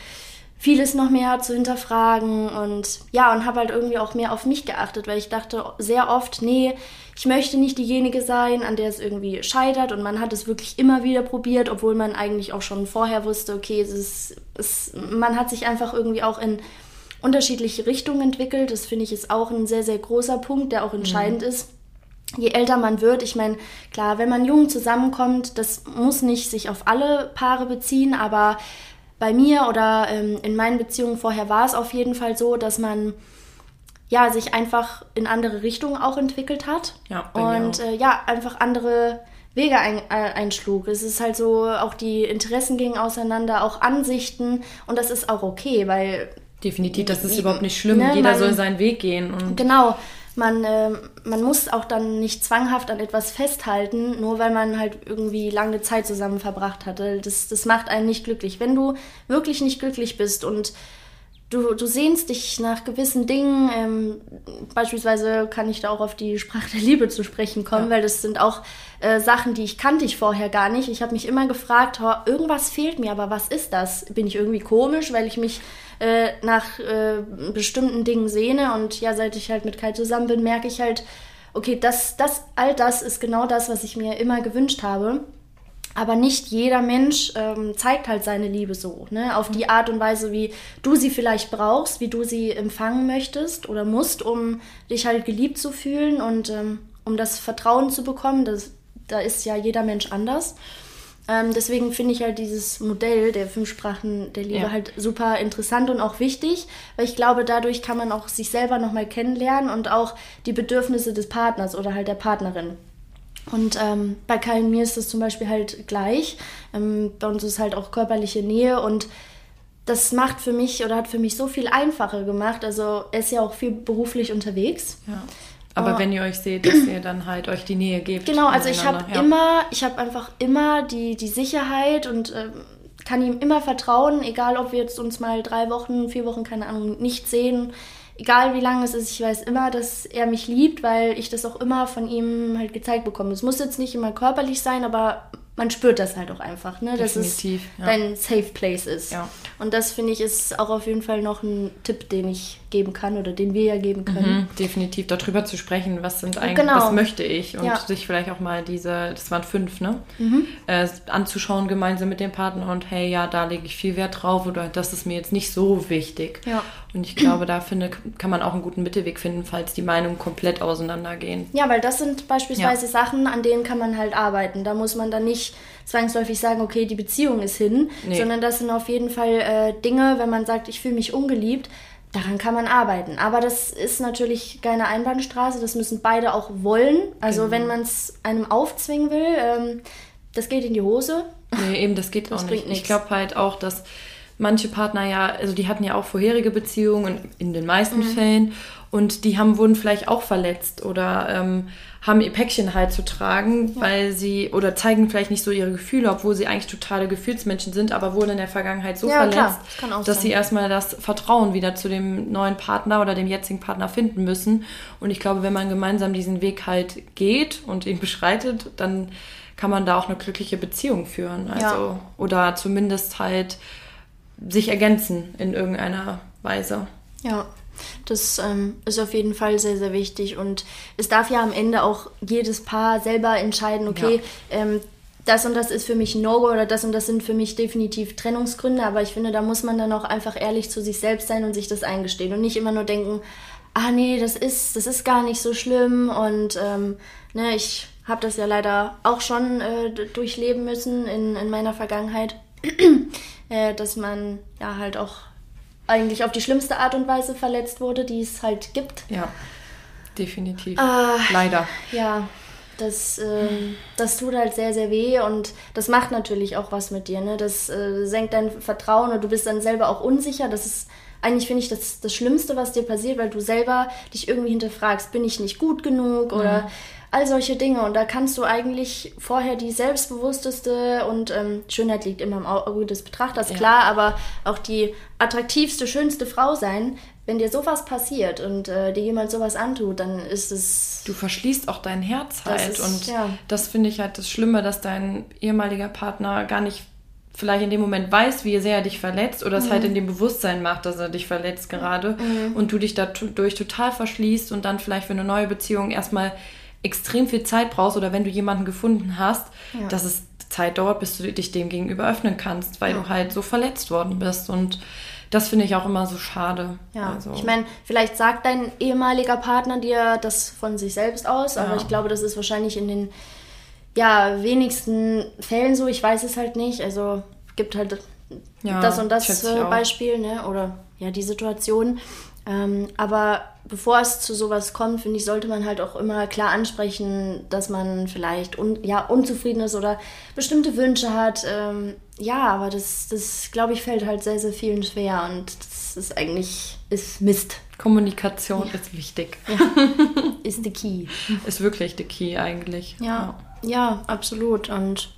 vieles noch mehr zu hinterfragen und ja, und habe halt irgendwie auch mehr auf mich geachtet, weil ich dachte sehr oft, nee, ich möchte nicht diejenige sein, an der es irgendwie scheitert und man hat es wirklich immer wieder probiert, obwohl man eigentlich auch schon vorher wusste, okay, es ist, es, man hat sich einfach irgendwie auch in unterschiedliche Richtungen entwickelt. Das finde ich ist auch ein sehr, sehr großer Punkt, der auch entscheidend ist je älter man wird, ich meine, klar, wenn man jung zusammenkommt, das muss nicht sich auf alle Paare beziehen, aber bei mir oder ähm, in meinen Beziehungen vorher war es auf jeden Fall so, dass man ja sich einfach in andere Richtungen auch entwickelt hat Ja, und äh, ja einfach andere Wege ein, äh, einschlug. Es ist halt so, auch die Interessen gingen auseinander, auch Ansichten und das ist auch okay, weil Definitiv, das ist überhaupt nicht schlimm. Ne, Jeder man- soll seinen Weg gehen. Und Genau, man, ähm, man muss auch dann nicht zwanghaft an etwas festhalten, nur weil man halt irgendwie lange Zeit zusammen verbracht hatte. Das, das macht einen nicht glücklich. Wenn du wirklich nicht glücklich bist und du, du sehnst dich nach gewissen Dingen, ähm, beispielsweise kann ich da auch auf die Sprache der Liebe zu sprechen kommen, Ja. weil das sind auch äh, Sachen, die ich kannte ich vorher gar nicht. Ich habe mich immer gefragt, "Ho, irgendwas fehlt mir, aber was ist das? Bin ich irgendwie komisch, weil ich mich äh, nach äh, bestimmten Dingen sehne und ja, seit ich halt mit Kai zusammen bin, merke ich halt, okay, das, das, all das ist genau das, was ich mir immer gewünscht habe. Aber nicht jeder Mensch ähm, zeigt halt seine Liebe so, ne? Auf die Art und Weise, wie du sie vielleicht brauchst, wie du sie empfangen möchtest oder musst, um dich halt geliebt zu fühlen und ähm, um das Vertrauen zu bekommen. Das, da ist ja jeder Mensch anders. Ähm, deswegen finde ich halt dieses Modell der fünf Sprachen der Liebe Ja. halt super interessant und auch wichtig, weil ich glaube, dadurch kann man auch sich selber nochmal kennenlernen und auch die Bedürfnisse des Partners oder halt der Partnerin. Und ähm, bei Kai und mir ist das zum Beispiel halt gleich. Ähm, bei uns ist halt auch körperliche Nähe und das macht für mich oder hat für mich so viel einfacher gemacht. Also er ist ja auch viel beruflich unterwegs. ja. Aber Oh. wenn ihr euch seht, dass ihr dann halt euch die Nähe gebt. Genau, also ich habe ja. immer, ich habe einfach immer die, die Sicherheit und ähm, kann ihm immer vertrauen, egal ob wir jetzt uns mal drei Wochen, vier Wochen, keine Ahnung, nicht sehen. Egal wie lange es ist, ich weiß immer, dass er mich liebt, weil ich das auch immer von ihm halt gezeigt bekomme. Es muss jetzt nicht immer körperlich sein, aber man spürt das halt auch einfach, ne? dass es Definitiv, ja. dein Safe Place ist. Ja. Und das finde ich ist auch auf jeden Fall noch ein Tipp, den ich geben kann oder den wir ja geben können. Mhm, definitiv darüber zu sprechen, was sind eigentlich, Genau. was möchte ich und Ja. sich vielleicht auch mal diese, das waren fünf, ne, äh, anzuschauen gemeinsam mit dem Partner und hey, ja, da lege ich viel Wert drauf oder das ist mir jetzt nicht so wichtig. Ja. Und ich glaube, da finde, kann man auch einen guten Mittelweg finden, falls die Meinungen komplett auseinandergehen. Ja, weil das sind beispielsweise Sachen, an denen kann man halt arbeiten. Da muss man dann nicht zwangsläufig sagen, okay, die Beziehung ist hin, Nee. sondern das sind auf jeden Fall äh, Dinge, wenn man sagt, ich fühle mich ungeliebt, daran kann man arbeiten. Aber das ist natürlich keine Einbahnstraße, das müssen beide auch wollen. Also Genau. wenn man es einem aufzwingen will, ähm, das geht in die Hose. Nee, eben, das geht Das auch nicht. Ich nichts. glaube halt auch, dass manche Partner ja, also die hatten ja auch vorherige Beziehungen in den meisten Mhm. Fällen und die haben, wurden vielleicht auch verletzt oder ähm, haben ihr Päckchen halt zu tragen, weil sie oder zeigen vielleicht nicht so ihre Gefühle, obwohl sie eigentlich totale Gefühlsmenschen sind, aber wurden in der Vergangenheit so Ja, verletzt, das dass sein. sie erstmal das Vertrauen wieder zu dem neuen Partner oder dem jetzigen Partner finden müssen. Und ich glaube, wenn man gemeinsam diesen Weg halt geht und ihn beschreitet, dann kann man da auch eine glückliche Beziehung führen. Also, Ja. oder zumindest halt sich ergänzen in irgendeiner Weise. Ja, das ähm, ist auf jeden Fall sehr, sehr wichtig. Und es darf ja am Ende auch jedes Paar selber entscheiden, okay, ähm, das und das ist für mich No-Go oder das und das sind für mich definitiv Trennungsgründe. Aber ich finde, da muss man dann auch einfach ehrlich zu sich selbst sein und sich das eingestehen und nicht immer nur denken, ah nee, das ist, das ist gar nicht so schlimm. Und ähm, ne, ich habe das ja leider auch schon äh, durchleben müssen in, in meiner Vergangenheit, äh, dass man ja halt auch eigentlich auf die schlimmste Art und Weise verletzt wurde, die es halt gibt. Ja, definitiv. Ah. Leider. Ja, das, ähm, das tut halt sehr, sehr weh und das macht natürlich auch was mit dir. Ne? Das äh, senkt dein Vertrauen und du bist dann selber auch unsicher. Das ist eigentlich, finde ich, das, das Schlimmste, was dir passiert, weil du selber dich irgendwie hinterfragst, bin ich nicht gut genug oder all solche Dinge. Und da kannst du eigentlich vorher die selbstbewussteste und ähm, Schönheit liegt immer im Auge des Betrachters, Ja. klar, aber auch die attraktivste, schönste Frau sein. Wenn dir sowas passiert und äh, dir jemand sowas antut, dann ist es Du verschließt auch dein Herz halt. ist- und ja. das finde ich halt das Schlimme, dass dein ehemaliger Partner gar nicht vielleicht in dem Moment weiß, wie sehr er dich verletzt oder Mhm. es halt in dem Bewusstsein macht, dass er dich verletzt gerade und du dich dadurch total verschließt und dann vielleicht für eine neue Beziehung erstmal extrem viel Zeit brauchst oder wenn du jemanden gefunden hast, Ja. dass es Zeit dauert, bis du dich dem gegenüber öffnen kannst, weil du halt so verletzt worden bist und das finde ich auch immer so schade. Ja, Also, ich meine, vielleicht sagt dein ehemaliger Partner dir das von sich selbst aus, aber Ja. ich glaube, das ist wahrscheinlich in den ja, wenigsten Fällen so. Ich weiß es halt nicht. Also gibt halt Ja, das und das äh. Beispiel, ne? Oder ja, die Situation. Ähm, aber bevor es zu sowas kommt, finde ich, sollte man halt auch immer klar ansprechen, dass man vielleicht un ja, unzufrieden ist oder bestimmte Wünsche hat. Ähm, ja, aber das, das glaube ich, fällt halt sehr, sehr vielen schwer und das ist eigentlich ist Mist. Kommunikation ist wichtig. Ist the key. Ist wirklich the key eigentlich. Ja, ja, absolut. Und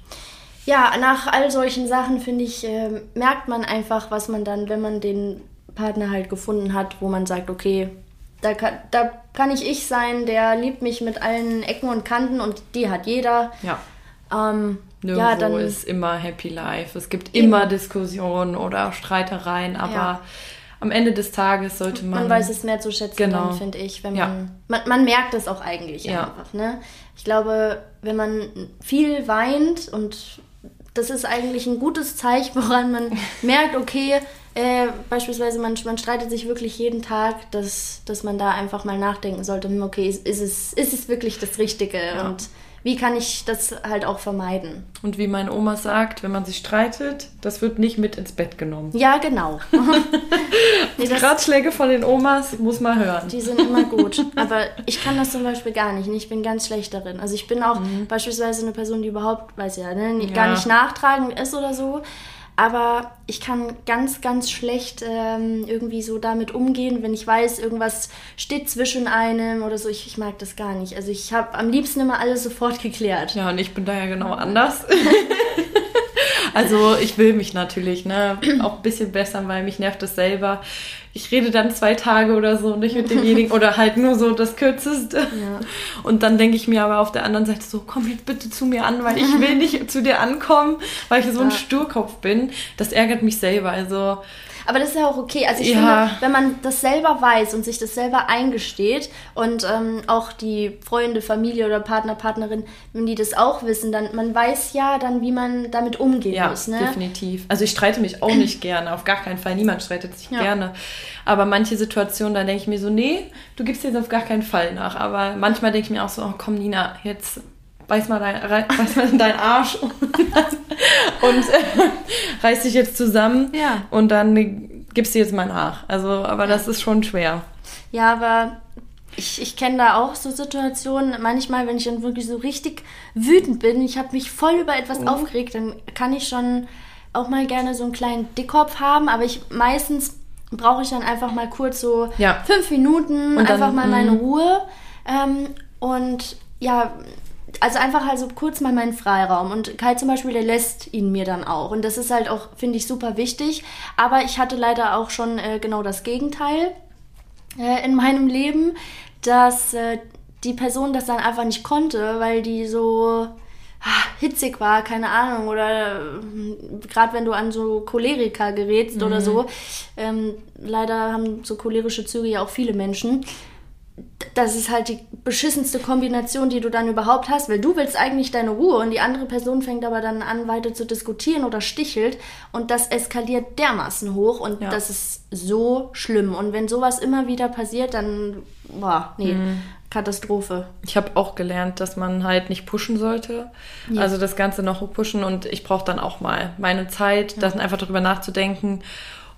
ja, nach all solchen Sachen, finde ich, ähm, merkt man einfach, was man dann, wenn man den Partner halt gefunden hat, wo man sagt, okay, da kann, da kann ich ich sein, der liebt mich mit allen Ecken und Kanten und die hat jeder. Ja. Ähm, Nirgendwo ja, dann ist immer Happy Life. Es gibt immer Diskussionen oder Streitereien, aber Ja. am Ende des Tages sollte man. man weiß es mehr zu schätzen, Genau. finde ich, wenn Ja. man, man man merkt es auch eigentlich Ja. einfach. Ne? Ich glaube, wenn man viel weint und das ist eigentlich ein gutes Zeichen, woran man merkt, okay, äh, beispielsweise man, man streitet sich wirklich jeden Tag, dass, dass man da einfach mal nachdenken sollte, hm, okay, ist, ist, es, ist es wirklich das Richtige und wie kann ich das halt auch vermeiden? Und wie meine Oma sagt, wenn man sich streitet, das wird nicht mit ins Bett genommen. Ja, genau. nee, das, Ratschläge von den Omas muss man hören. Die sind immer gut. Aber ich kann das zum Beispiel gar nicht. Ich bin ganz schlecht darin. Also ich bin auch beispielsweise eine Person, die überhaupt, weiß ja, ne, Mhm. Ja. gar nicht nachtragend ist oder so. Aber ich kann ganz, ganz schlecht ähm, irgendwie so damit umgehen, wenn ich weiß, irgendwas steht zwischen einem oder so. Ich, ich mag das gar nicht. Also ich habe am liebsten immer alles sofort geklärt. Ja, und ich bin da ja genau anders. also ich will mich natürlich ne, auch ein bisschen bessern, weil mich nervt das selber. Ich rede dann zwei Tage oder so nicht mit demjenigen oder halt nur so das Kürzeste. Und dann denke ich mir aber auf der anderen Seite so, komm jetzt bitte zu mir an, weil ich will nicht zu dir ankommen, weil ich so ein Ja. Sturkopf bin. Das ärgert mich selber. Also Aber das ist ja auch okay. Also ich Ja. finde, wenn man das selber weiß und sich das selber eingesteht und ähm, auch die Freunde, Familie oder Partner, Partnerin, wenn die das auch wissen, dann man weiß ja dann, wie man damit umgehen Ja, muss. Ne? definitiv. Also ich streite mich auch nicht gerne, auf gar keinen Fall. Niemand streitet sich Ja. gerne. Aber manche Situationen, da denke ich mir so, nee, du gibst jetzt auf gar keinen Fall nach. Aber manchmal denke ich mir auch so, oh komm Nina, jetzt beiß mal dein, beiß mal in deinen Arsch und, und äh, reiß dich jetzt zusammen Ja. und dann gibst du jetzt mal nach. Also, aber das ist schon schwer. Ja, aber ich, ich kenne da auch so Situationen, manchmal, wenn ich dann wirklich so richtig wütend bin, ich habe mich voll über Mhm. etwas aufgeregt, dann kann ich schon auch mal gerne so einen kleinen Dickkopf haben, aber ich meistens brauche ich dann einfach mal kurz so Ja. fünf Minuten, Und dann, einfach mal meine mhm. Ruhe ähm, und ja, also einfach halt so kurz mal meinen Freiraum. Und Kai zum Beispiel, der lässt ihn mir dann auch. Und das ist halt auch, finde ich, super wichtig. Aber ich hatte leider auch schon äh, genau das Gegenteil äh, in meinem Leben, dass äh, die Person das dann einfach nicht konnte, weil die so ah, hitzig war, keine Ahnung, oder gerade wenn du an so Choleriker gerätst oder so, ähm, leider haben so cholerische Züge ja auch viele Menschen. Das ist halt die beschissenste Kombination, die du dann überhaupt hast, weil du willst eigentlich deine Ruhe und die andere Person fängt aber dann an, weiter zu diskutieren oder stichelt und das eskaliert dermaßen hoch und Ja. das ist so schlimm. Und wenn sowas immer wieder passiert, dann, boah, nee, Katastrophe. Ich habe auch gelernt, dass man halt nicht pushen sollte. Also das Ganze noch pushen und ich brauche dann auch mal meine Zeit, dann einfach darüber nachzudenken.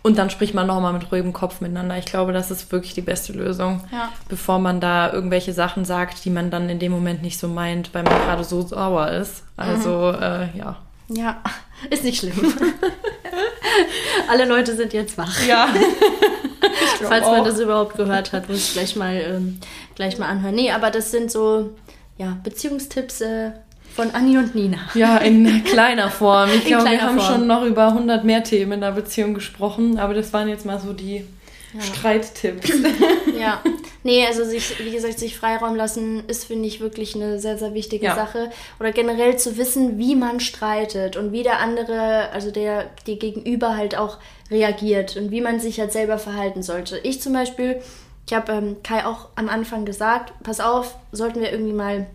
Und dann spricht man nochmal mit ruhigem Kopf miteinander. Ich glaube, das ist wirklich die beste Lösung. Ja. Bevor man da irgendwelche Sachen sagt, die man dann in dem Moment nicht so meint, weil man gerade so sauer ist. Also, äh, ja. Ja, ist nicht schlimm. Alle Leute sind jetzt wach. Ja. Falls man das überhaupt gehört hat, muss ich gleich mal, ähm, gleich mal anhören. Nee, aber das sind so ja, Beziehungstipps äh, von Anni und Nina. Ja, in kleiner Form. Ich glaube, wir haben Form. schon noch über 100 mehr Themen in der Beziehung gesprochen, aber das waren jetzt mal so die Streittipps. Ja. Nee, also sich, wie gesagt, sich Freiraum lassen ist, finde ich, wirklich eine sehr, sehr wichtige Ja. Sache. Oder generell zu wissen, wie man streitet und wie der andere, also der, der Gegenüber halt auch reagiert und wie man sich halt selber verhalten sollte. Ich zum Beispiel, ich habe ähm, Kai auch am Anfang gesagt, pass auf, sollten wir irgendwie mal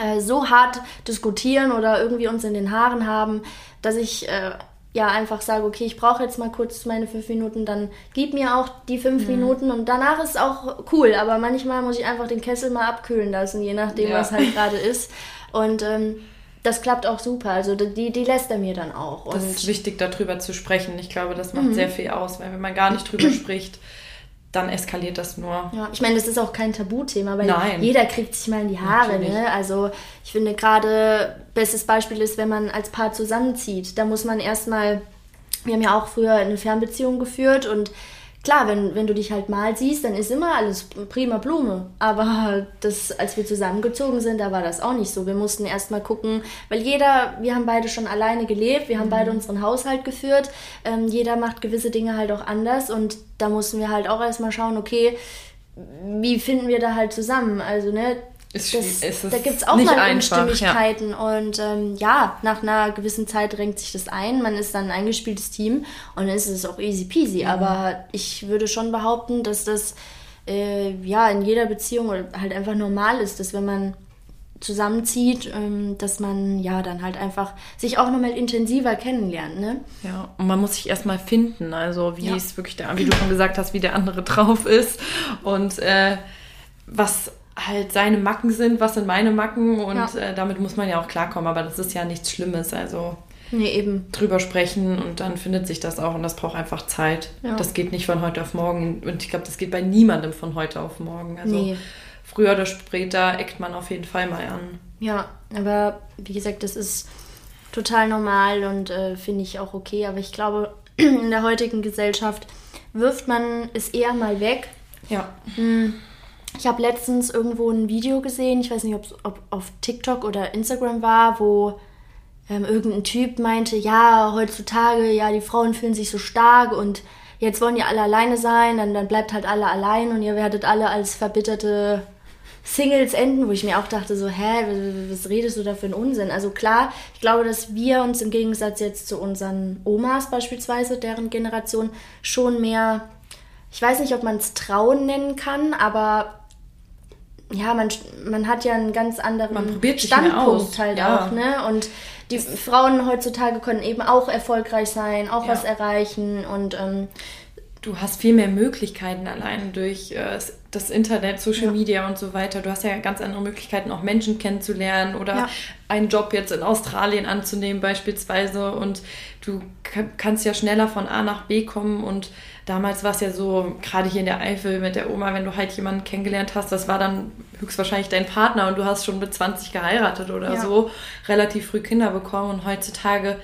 äh, so hart diskutieren oder irgendwie uns in den Haaren haben, dass ich äh, ja einfach sage, okay, ich brauche jetzt mal kurz meine fünf Minuten, dann gib mir auch die fünf Minuten und danach ist auch cool, aber manchmal muss ich einfach den Kessel mal abkühlen lassen, je nachdem, Ja. was halt gerade ist. Und ähm, das klappt auch super. Also die, die lässt er mir dann auch. Und das ist wichtig, darüber zu sprechen. Ich glaube, das macht mhm. sehr viel aus, weil wenn man gar nicht drüber spricht, dann eskaliert das nur. Ja, ich meine, das ist auch kein Tabuthema, weil Nein. jeder kriegt sich mal in die Haare. Ne? Also ich finde gerade, bestes Beispiel ist, wenn man als Paar zusammenzieht. Da muss man erstmal, wir haben ja auch früher eine Fernbeziehung geführt und klar, wenn, wenn du dich halt mal siehst, dann ist immer alles prima Blume. Aber das, als wir zusammengezogen sind, da war das auch nicht so. Wir mussten erstmal gucken, weil jeder, wir haben beide schon alleine gelebt, wir haben mhm. beide unseren Haushalt geführt. Ähm, jeder macht gewisse Dinge halt auch anders und da mussten wir halt auch erstmal schauen, okay, wie finden wir da halt zusammen? Also, ne, ist, das, ist da gibt es auch mal Unstimmigkeiten. Ja. Und ähm, ja, nach einer gewissen Zeit drängt sich das ein. Man ist dann ein eingespieltes Team und dann ist es auch easy peasy. Mhm. Aber ich würde schon behaupten, dass das äh, ja in jeder Beziehung halt einfach normal ist, dass wenn man zusammenzieht, ähm, dass man ja dann halt einfach sich auch nochmal intensiver kennenlernt. Ne? Ja, und man muss sich erstmal finden, also wie ja. es wirklich der, wie du schon gesagt hast, wie der andere drauf ist und äh, was halt seine Macken sind, was sind meine Macken und ja. äh, damit muss man ja auch klarkommen, aber das ist ja nichts Schlimmes, also nee, eben. drüber sprechen und dann findet sich das auch und das braucht einfach Zeit. Ja. Das geht nicht von heute auf morgen und ich glaube, das geht bei niemandem von heute auf morgen. Also nee. früher oder später eckt man auf jeden Fall mal an. Ja, aber wie gesagt, das ist total normal und äh, finde ich auch okay, aber ich glaube, in der heutigen Gesellschaft wirft man es eher mal weg. Ja. Hm ich habe letztens irgendwo ein Video gesehen, ich weiß nicht, ob es auf TikTok oder Instagram war, wo ähm, irgendein Typ meinte, ja, heutzutage, ja, die Frauen fühlen sich so stark und jetzt wollen ja alle alleine sein, dann, dann bleibt halt alle allein und ihr werdet alle als verbitterte Singles enden, wo ich mir auch dachte, so, hä, was redest du da für einen Unsinn? Also klar, ich glaube, dass wir uns im Gegensatz jetzt zu unseren Omas beispielsweise, deren Generation, schon mehr, ich weiß nicht, ob man es Trauen nennen kann, aber ja, man, man hat ja einen ganz anderen Standpunkt halt ja. auch, ne? Und die Frauen heutzutage können eben auch erfolgreich sein, auch ja. was erreichen und ähm, du hast viel mehr Möglichkeiten allein durch äh, das Internet, Social ja. Media und so weiter. Du hast ja ganz andere Möglichkeiten, auch Menschen kennenzulernen oder ja. einen Job jetzt in Australien anzunehmen beispielsweise. Und du kannst ja schneller von A nach B kommen und damals war es ja so, gerade hier in der Eifel mit der Oma, wenn du halt jemanden kennengelernt hast, das war dann höchstwahrscheinlich dein Partner und du hast schon mit 20 geheiratet oder ja. so, relativ früh Kinder bekommen und heutzutage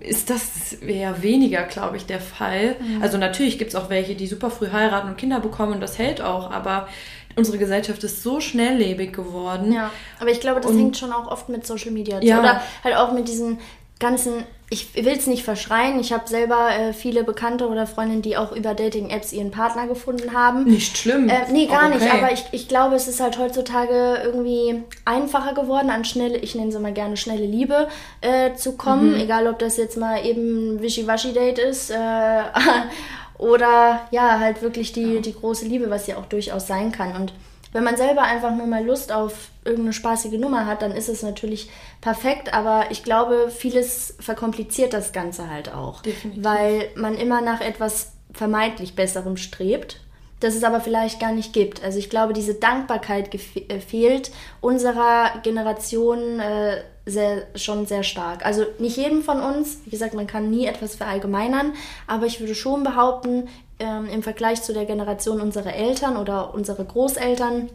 ist das eher weniger, glaube ich, der Fall. Mhm. Also natürlich gibt es auch welche, die super früh heiraten und Kinder bekommen und das hält auch, aber unsere Gesellschaft ist so schnelllebig geworden. Ja, aber ich glaube, das und, hängt schon auch oft mit Social Media ja. oder halt auch mit diesen ganzen, ich will es nicht verschreien, ich habe selber äh, viele Bekannte oder Freundinnen, die auch über Dating-Apps ihren Partner gefunden haben. Nicht schlimm. Äh, nee, gar okay. nicht, aber ich, ich glaube, es ist halt heutzutage irgendwie einfacher geworden, an schnelle, ich nenne sie mal gerne schnelle Liebe äh, zu kommen, mhm. egal ob das jetzt mal eben ein Wischiwaschi-Date ist äh, oder ja, halt wirklich die, die große Liebe, was ja auch durchaus sein kann und wenn man selber einfach nur mal Lust auf irgendeine spaßige Nummer hat, dann ist es natürlich perfekt, aber ich glaube, vieles verkompliziert das Ganze halt auch. Definitiv. Weil man immer nach etwas vermeintlich Besserem strebt, das es aber vielleicht gar nicht gibt. Also ich glaube, diese Dankbarkeit äh, fehlt unserer Generation äh, sehr, schon sehr stark. Also nicht jedem von uns, wie gesagt, man kann nie etwas verallgemeinern, aber ich würde schon behaupten, ähm, im Vergleich zu der Generation unserer Eltern oder unserer Großeltern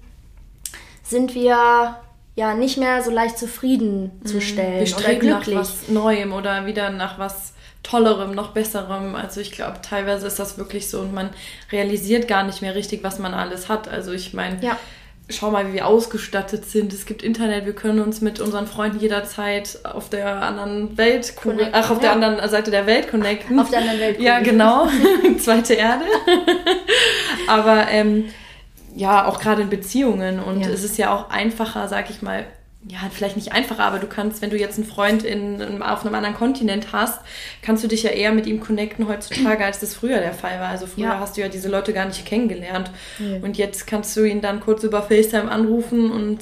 sind wir ja nicht mehr so leicht zufriedenzustellen mhm. oder glücklich. nach was Neuem oder wieder nach was Tollerem, noch Besserem. Also ich glaube, teilweise ist das wirklich so und man realisiert gar nicht mehr richtig, was man alles hat. Also ich meine, ja schau mal, wie wir ausgestattet sind. Es gibt Internet, wir können uns mit unseren Freunden jederzeit auf der anderen Welt, ach, auf ja. der anderen Seite der Welt connecten. Auf der anderen Welt. Ja, genau. Zweite Erde. Aber ähm, ja, auch gerade in Beziehungen. Und ja. es ist ja auch einfacher, sag ich mal, ja, vielleicht nicht einfacher, aber du kannst, wenn du jetzt einen Freund in, auf einem anderen Kontinent hast, kannst du dich ja eher mit ihm connecten heutzutage, als das früher der Fall war. Also früher ja. hast du ja diese Leute gar nicht kennengelernt. Ja. Und jetzt kannst du ihn dann kurz über FaceTime anrufen und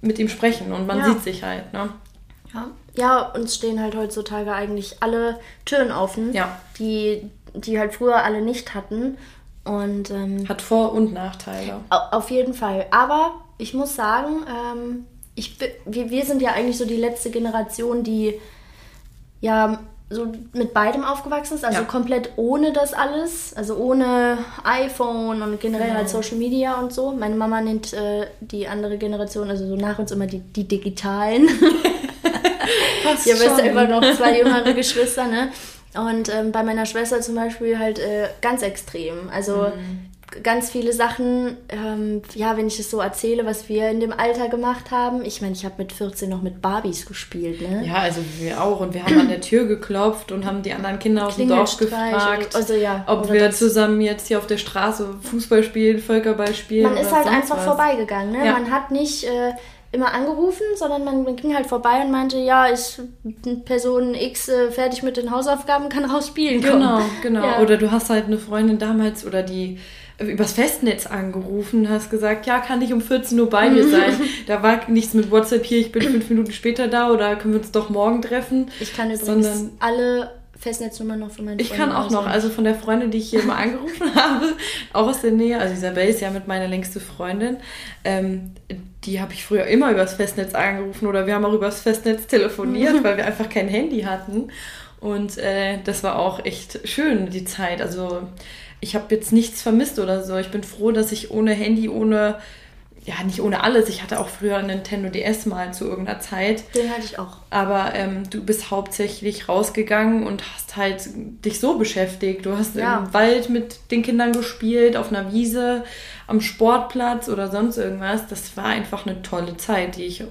mit ihm sprechen und man ja. sieht sich halt, ne? Ja. ja, uns stehen halt heutzutage eigentlich alle Türen offen, ja. die, die halt früher alle nicht hatten. Und, ähm, Hat Vor- und Nachteile. Auf jeden Fall. Aber ich muss sagen, ähm, ich, wir, wir sind ja eigentlich so die letzte Generation, die ja so mit beidem aufgewachsen ist, also ja. komplett ohne das alles, also ohne iPhone und generell genau. halt Social Media und so. Meine Mama nennt äh, die andere Generation, also so nach uns immer die, die Digitalen. ich habe jetzt immer noch zwei jüngere Geschwister, ne? Und ähm, bei meiner Schwester zum Beispiel halt äh, ganz extrem. Also mhm ganz viele Sachen, ähm, ja, wenn ich es so erzähle, was wir in dem Alter gemacht haben. Ich meine, ich habe mit 14 noch mit Barbies gespielt, ne? Ja, also wir auch. Und wir haben an der Tür geklopft und haben die anderen Kinder aus dem Dorf gefragt, also, ja, ob wir zusammen jetzt hier auf der Straße Fußball spielen, Völkerball spielen. Man ist halt einfach was. vorbeigegangen, ne? Ja. Man hat nicht... Äh, immer angerufen, sondern man, man, ging halt vorbei und meinte, ja, ist Person X äh, fertig mit den Hausaufgaben, kann raus spielen kommen. Genau, genau. Ja. Oder du hast halt eine Freundin damals oder die übers Festnetz angerufen, hast gesagt, ja, kann ich um 14 Uhr bei dir sein. da war nichts mit WhatsApp hier, ich bin fünf Minuten später da oder können wir uns doch morgen treffen. Ich kann übrigens sondern, alle Festnetznummern noch von meinen Ich kann auch noch, also von der Freundin, die ich hier mal angerufen habe, auch aus der Nähe, also Isabel ist ja mit meiner längste Freundin, ähm, die habe ich früher immer übers Festnetz angerufen oder wir haben auch übers Festnetz telefoniert, weil wir einfach kein Handy hatten. Und äh, das war auch echt schön, die Zeit. Also ich habe jetzt nichts vermisst oder so. Ich bin froh, dass ich ohne Handy, ohne, ja, nicht ohne alles. Ich hatte auch früher einen Nintendo DS mal zu irgendeiner Zeit. Den hatte ich auch. Aber ähm, du bist hauptsächlich rausgegangen und hast halt dich so beschäftigt. Du hast ja. im Wald mit den Kindern gespielt, auf einer Wiese, am Sportplatz oder sonst irgendwas. Das war einfach eine tolle Zeit, die ich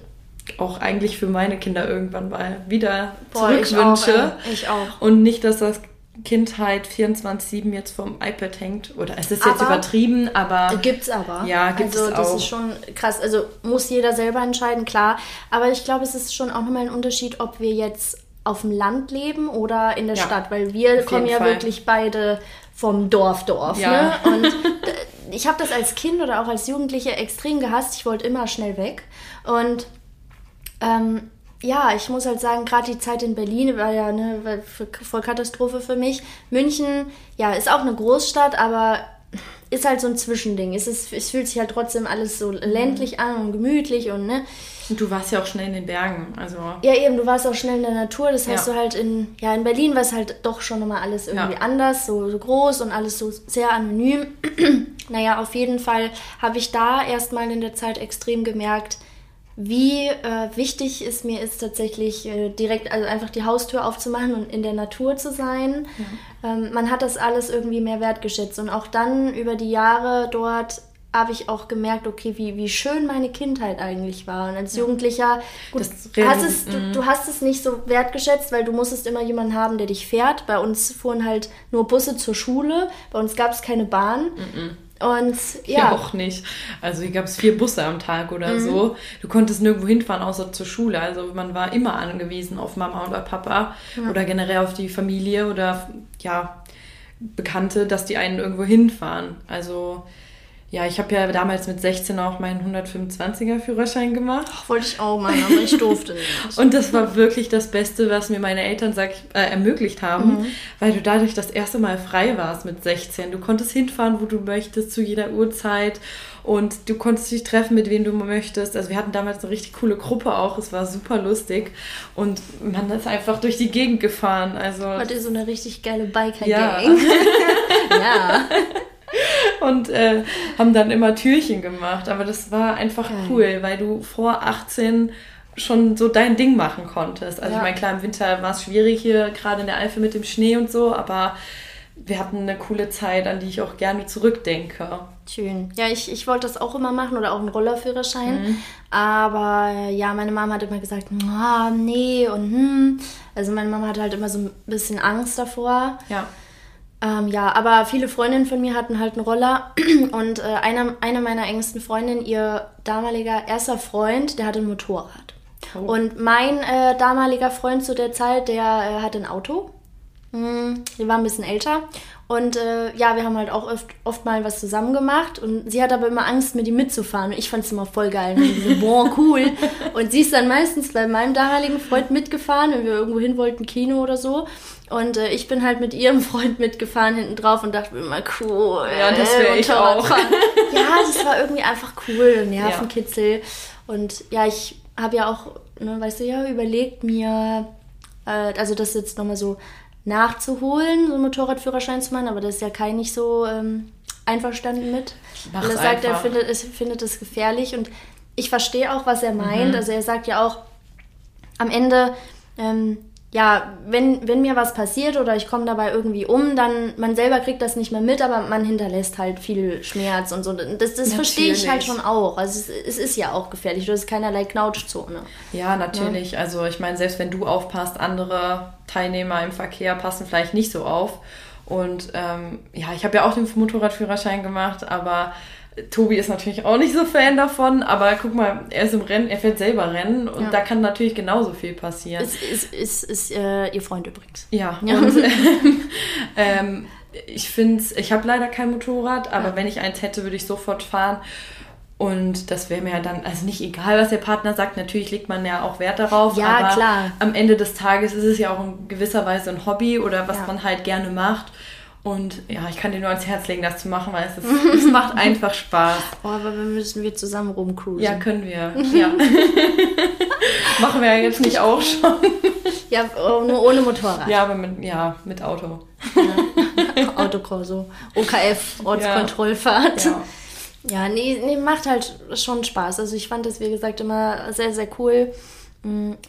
auch eigentlich für meine Kinder irgendwann mal wieder zurückwünsche. Ich, ich auch. Und nicht, dass das Kindheit 24-7 jetzt vom iPad hängt. Oder es ist jetzt aber, übertrieben, aber. Gibt's aber. Ja, gibt's also, auch. Das ist schon krass. Also muss jeder selber entscheiden, klar. Aber ich glaube, es ist schon auch nochmal ein Unterschied, ob wir jetzt auf dem Land leben oder in der ja, Stadt, weil wir kommen ja Fall. wirklich beide vom Dorf Dorf. Ja. Ne? Und ich habe das als Kind oder auch als Jugendliche extrem gehasst. Ich wollte immer schnell weg. Und ähm, ja, ich muss halt sagen, gerade die Zeit in Berlin war ja eine voll Katastrophe für mich. München, ja, ist auch eine Großstadt, aber ist halt so ein Zwischending. Es, ist, es fühlt sich halt trotzdem alles so ländlich an und gemütlich und ne. Und du warst ja auch schnell in den Bergen, also. Ja, eben, du warst auch schnell in der Natur. Das heißt, ja. du halt in, ja, in Berlin war es halt doch schon nochmal alles irgendwie ja. anders, so, so groß und alles so sehr anonym. naja, auf jeden Fall habe ich da erstmal in der Zeit extrem gemerkt, wie äh, wichtig es mir ist, tatsächlich äh, direkt, also einfach die Haustür aufzumachen und in der Natur zu sein. Ja. Ähm, man hat das alles irgendwie mehr wertgeschätzt. Und auch dann über die Jahre dort habe ich auch gemerkt, okay, wie, wie schön meine Kindheit eigentlich war. Und als ja. Jugendlicher, gut, hast es, du, mhm. du, hast es nicht so wertgeschätzt, weil du musstest immer jemanden haben, der dich fährt. Bei uns fuhren halt nur Busse zur Schule, bei uns gab es keine Bahn. Mhm. Und ja. Hier auch nicht. Also hier gab es vier Busse am Tag oder mhm. so. Du konntest nirgendwo hinfahren, außer zur Schule. Also man war immer angewiesen auf Mama oder Papa ja. oder generell auf die Familie oder ja, Bekannte, dass die einen irgendwo hinfahren. Also ja, ich habe ja damals mit 16 auch meinen 125er Führerschein gemacht. Ach, wollte ich auch mal, aber ich durfte nicht. Und das war wirklich das Beste, was mir meine Eltern sag ich, äh, ermöglicht haben, mhm. weil du dadurch das erste Mal frei warst mit 16. Du konntest hinfahren, wo du möchtest, zu jeder Uhrzeit und du konntest dich treffen, mit wem du möchtest. Also wir hatten damals eine richtig coole Gruppe auch, es war super lustig und man ist einfach durch die Gegend gefahren. Also Hatte so eine richtig geile Biker-Gang. Ja. ja. und äh, haben dann immer Türchen gemacht. Aber das war einfach Geil. cool, weil du vor 18 schon so dein Ding machen konntest. Also ja. ich meine, klar, im Winter war es schwierig hier, gerade in der Eifel mit dem Schnee und so, aber wir hatten eine coole Zeit, an die ich auch gerne zurückdenke. Schön. Ja, ich, ich wollte das auch immer machen oder auch einen Rollerführerschein. Mhm. Aber ja, meine Mama hat immer gesagt, oh, nee und hm. Also meine Mama hatte halt immer so ein bisschen Angst davor. Ja. Ähm, ja, aber viele Freundinnen von mir hatten halt einen Roller und äh, eine, eine meiner engsten Freundinnen, ihr damaliger erster Freund, der hatte ein Motorrad. Oh. Und mein äh, damaliger Freund zu der Zeit, der äh, hatte ein Auto. Hm, die war ein bisschen älter. Und äh, ja, wir haben halt auch oft, oft mal was zusammen gemacht. Und sie hat aber immer Angst, mit ihm mitzufahren. Und ich fand es immer voll geil. Und ich so, boah, cool. Und sie ist dann meistens bei meinem damaligen Freund mitgefahren, wenn wir irgendwo hin wollten, Kino oder so. Und äh, ich bin halt mit ihrem Freund mitgefahren hinten drauf und dachte mir immer, cool. Ja, das wäre ich auch. ja, das war irgendwie einfach cool, Nervenkitzel. Ja. Und ja, ich habe ja auch, ne, weißt du, ja, überlegt mir, äh, also das jetzt nochmal so nachzuholen, so einen Motorradführerschein zu machen, aber das ist ja Kai nicht so ähm, einverstanden mit. Mach's er sagt, er einfach. findet es, findet es gefährlich und ich verstehe auch, was er meint. Mhm. Also er sagt ja auch, am Ende, ähm, ja, wenn, wenn mir was passiert oder ich komme dabei irgendwie um, dann man selber kriegt das nicht mehr mit, aber man hinterlässt halt viel Schmerz und so. Das, das verstehe ich halt schon auch. Also es, es ist ja auch gefährlich. Du hast keinerlei Knautschzone. Ja, natürlich. Also ich meine, selbst wenn du aufpasst, andere Teilnehmer im Verkehr passen vielleicht nicht so auf. Und ähm, ja, ich habe ja auch den Motorradführerschein gemacht, aber Tobi ist natürlich auch nicht so Fan davon. Aber guck mal, er ist im Rennen, er fährt selber Rennen und Ja. da kann natürlich genauso viel passieren. Ist, ist, ist, ist äh, ihr Freund übrigens. Ja, Ja. und ähm, ähm, ich finde ich habe leider kein Motorrad, aber Ja. wenn ich eins hätte, würde ich sofort fahren. Und das wäre mir ja dann, also nicht egal, was der Partner sagt, natürlich legt man ja auch Wert darauf. Ja, aber klar. am Ende des Tages ist es ja auch in gewisser Weise ein Hobby oder was man halt gerne macht. Und ja, ich kann dir nur ans Herz legen, das zu machen, weil es, ist, es macht einfach Spaß. Oh, aber wir müssen wir zusammen rumcruisen. Ja, können wir. Ja. machen wir ja jetzt nicht auch schon. Ja, oh, nur ohne Motorrad. Ja, aber mit, ja, mit Auto. Autokorso, OKF, Ortskontrollfahrt. Ja. Ja, nee, nee, macht halt schon Spaß. Also ich fand das, wie gesagt, immer sehr, sehr cool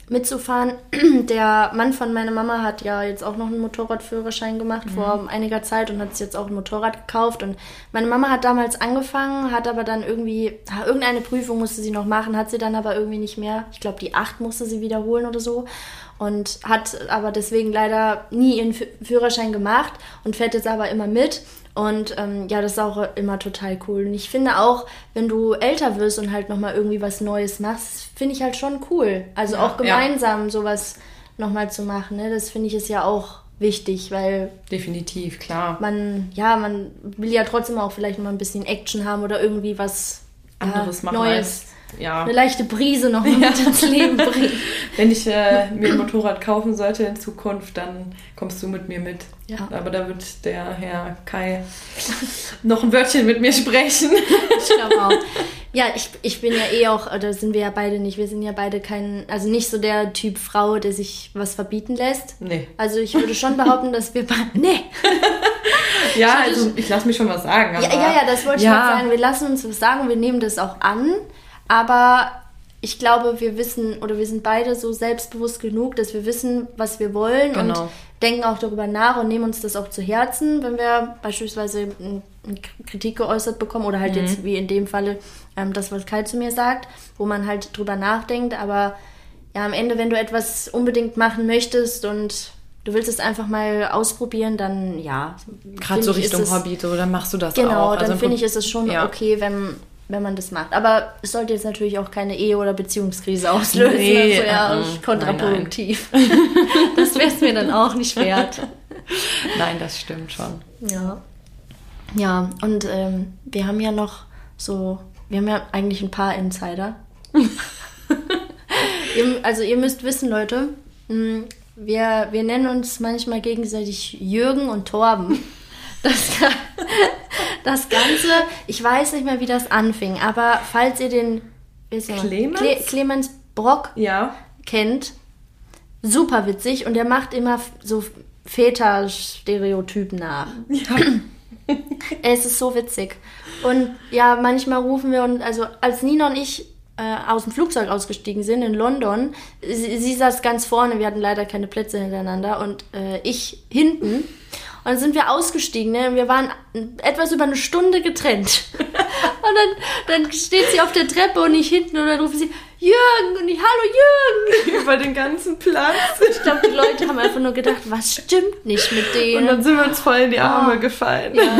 mitzufahren. Der Mann von meiner Mama hat ja jetzt auch noch einen Motorradführerschein gemacht vor einiger Zeit und hat sich jetzt auch ein Motorrad gekauft. Und meine Mama hat damals angefangen, hat aber dann irgendwie, irgendeine Prüfung musste sie noch machen, hat sie dann aber irgendwie nicht mehr. Ich glaube, die 8 musste sie wiederholen oder so. Und hat aber deswegen leider nie ihren Fü- Führerschein gemacht und fährt jetzt aber immer mit. Und ähm, ja, das ist auch immer total cool. Und ich finde auch, wenn du älter wirst und halt nochmal irgendwie was Neues machst, finde ich halt schon cool. Also Ja, auch gemeinsam sowas nochmal zu machen, ne? das finde ich ist ja auch wichtig, weil Definitiv, klar. man, ja, man will ja trotzdem auch vielleicht mal ein bisschen Action haben oder irgendwie was ja, anderes machen Neues. Ja. Eine leichte Brise noch mal mit ins Leben bringen. Wenn ich äh, mir ein Motorrad kaufen sollte in Zukunft, dann kommst du mit mir mit. Ja. Aber da wird der Herr Kai noch ein Wörtchen mit mir sprechen. Ich glaube auch. Ja, ich, ich bin ja eh auch, oder sind wir ja beide nicht, wir sind ja beide kein, also nicht so der Typ Frau, der sich was verbieten lässt. Nee. Also ich würde schon behaupten, dass wir beide, nee, Ja, also ich lasse mich schon was sagen. Ja, ja, ja, das wollte ich ja, gerade sagen, wir lassen uns was sagen, wir nehmen das auch an, aber ich glaube, wir wissen, oder wir sind beide so selbstbewusst genug, dass wir wissen, was wir wollen Genau. und denken auch darüber nach und nehmen uns das auch zu Herzen, wenn wir beispielsweise n- Kritik geäußert bekommen oder halt Mhm. jetzt wie in dem Falle ähm, das, was Kai zu mir sagt, wo man halt drüber nachdenkt, aber ja, am Ende, wenn du etwas unbedingt machen möchtest und du willst es einfach mal ausprobieren, dann ja. Gerade so Richtung es- Hobby, so, dann machst du das Genau, auch. dann im finde ich, ist es schon ja. okay, wenn, wenn man das macht. Aber es sollte jetzt natürlich auch keine Ehe- oder Beziehungskrise auslösen. Nee, also ja, äh, kontraproduktiv. das wäre es mir dann auch nicht wert. Nein, das stimmt schon. Ja. Ja, und ähm, wir haben ja noch so, wir haben ja eigentlich ein paar Insider. also ihr müsst wissen, Leute, wir, wir nennen uns manchmal gegenseitig Jürgen und Torben. Das, das Ganze, ich weiß nicht mehr, wie das anfing, aber falls ihr den? Clemens? Cle Clemens Brock Ja. kennt, super witzig und er macht immer so Väter-Stereotypen nach. Ja. Es ist so witzig. Und ja, manchmal rufen wir und also als Nina und ich äh, aus dem Flugzeug ausgestiegen sind in London, sie, sie saß ganz vorne, wir hatten leider keine Plätze hintereinander und äh, ich hinten. Und dann sind wir ausgestiegen, ne? Und wir waren etwas über eine Stunde getrennt. Und dann, dann steht sie auf der Treppe und ich hinten und dann rufen sie, Jürgen! Und ich, hallo Jürgen! Über den ganzen Platz. Ich glaube, die Leute haben einfach nur gedacht, was stimmt nicht mit Und denen? dann sind wir uns voll in die Arme gefallen. ja.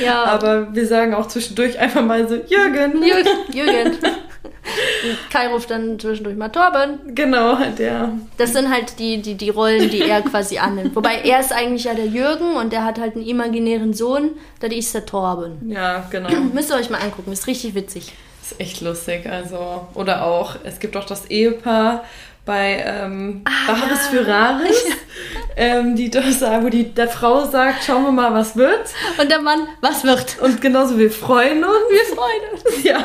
ja. Aber wir sagen auch zwischendurch einfach mal so, Jürgen. Jürgen. Jürgen. Kai ruft dann zwischendurch mal Torben. Genau, der. Das sind halt die, die, die Rollen, die er quasi annimmt. Wobei er ist eigentlich ja der Jürgen und der hat halt einen imaginären Sohn, der ist der Torben. Ja, genau. Müsst ihr euch mal angucken, ist richtig witzig. ist echt lustig. Also, oder auch, es gibt auch das Ehepaar bei ähm, Bares für Rares, ähm, die das wo die der Frau sagt, schauen wir mal, was wird. Und der Mann, was wird? Und genauso, wir freuen uns. Wir freuen uns. Ja.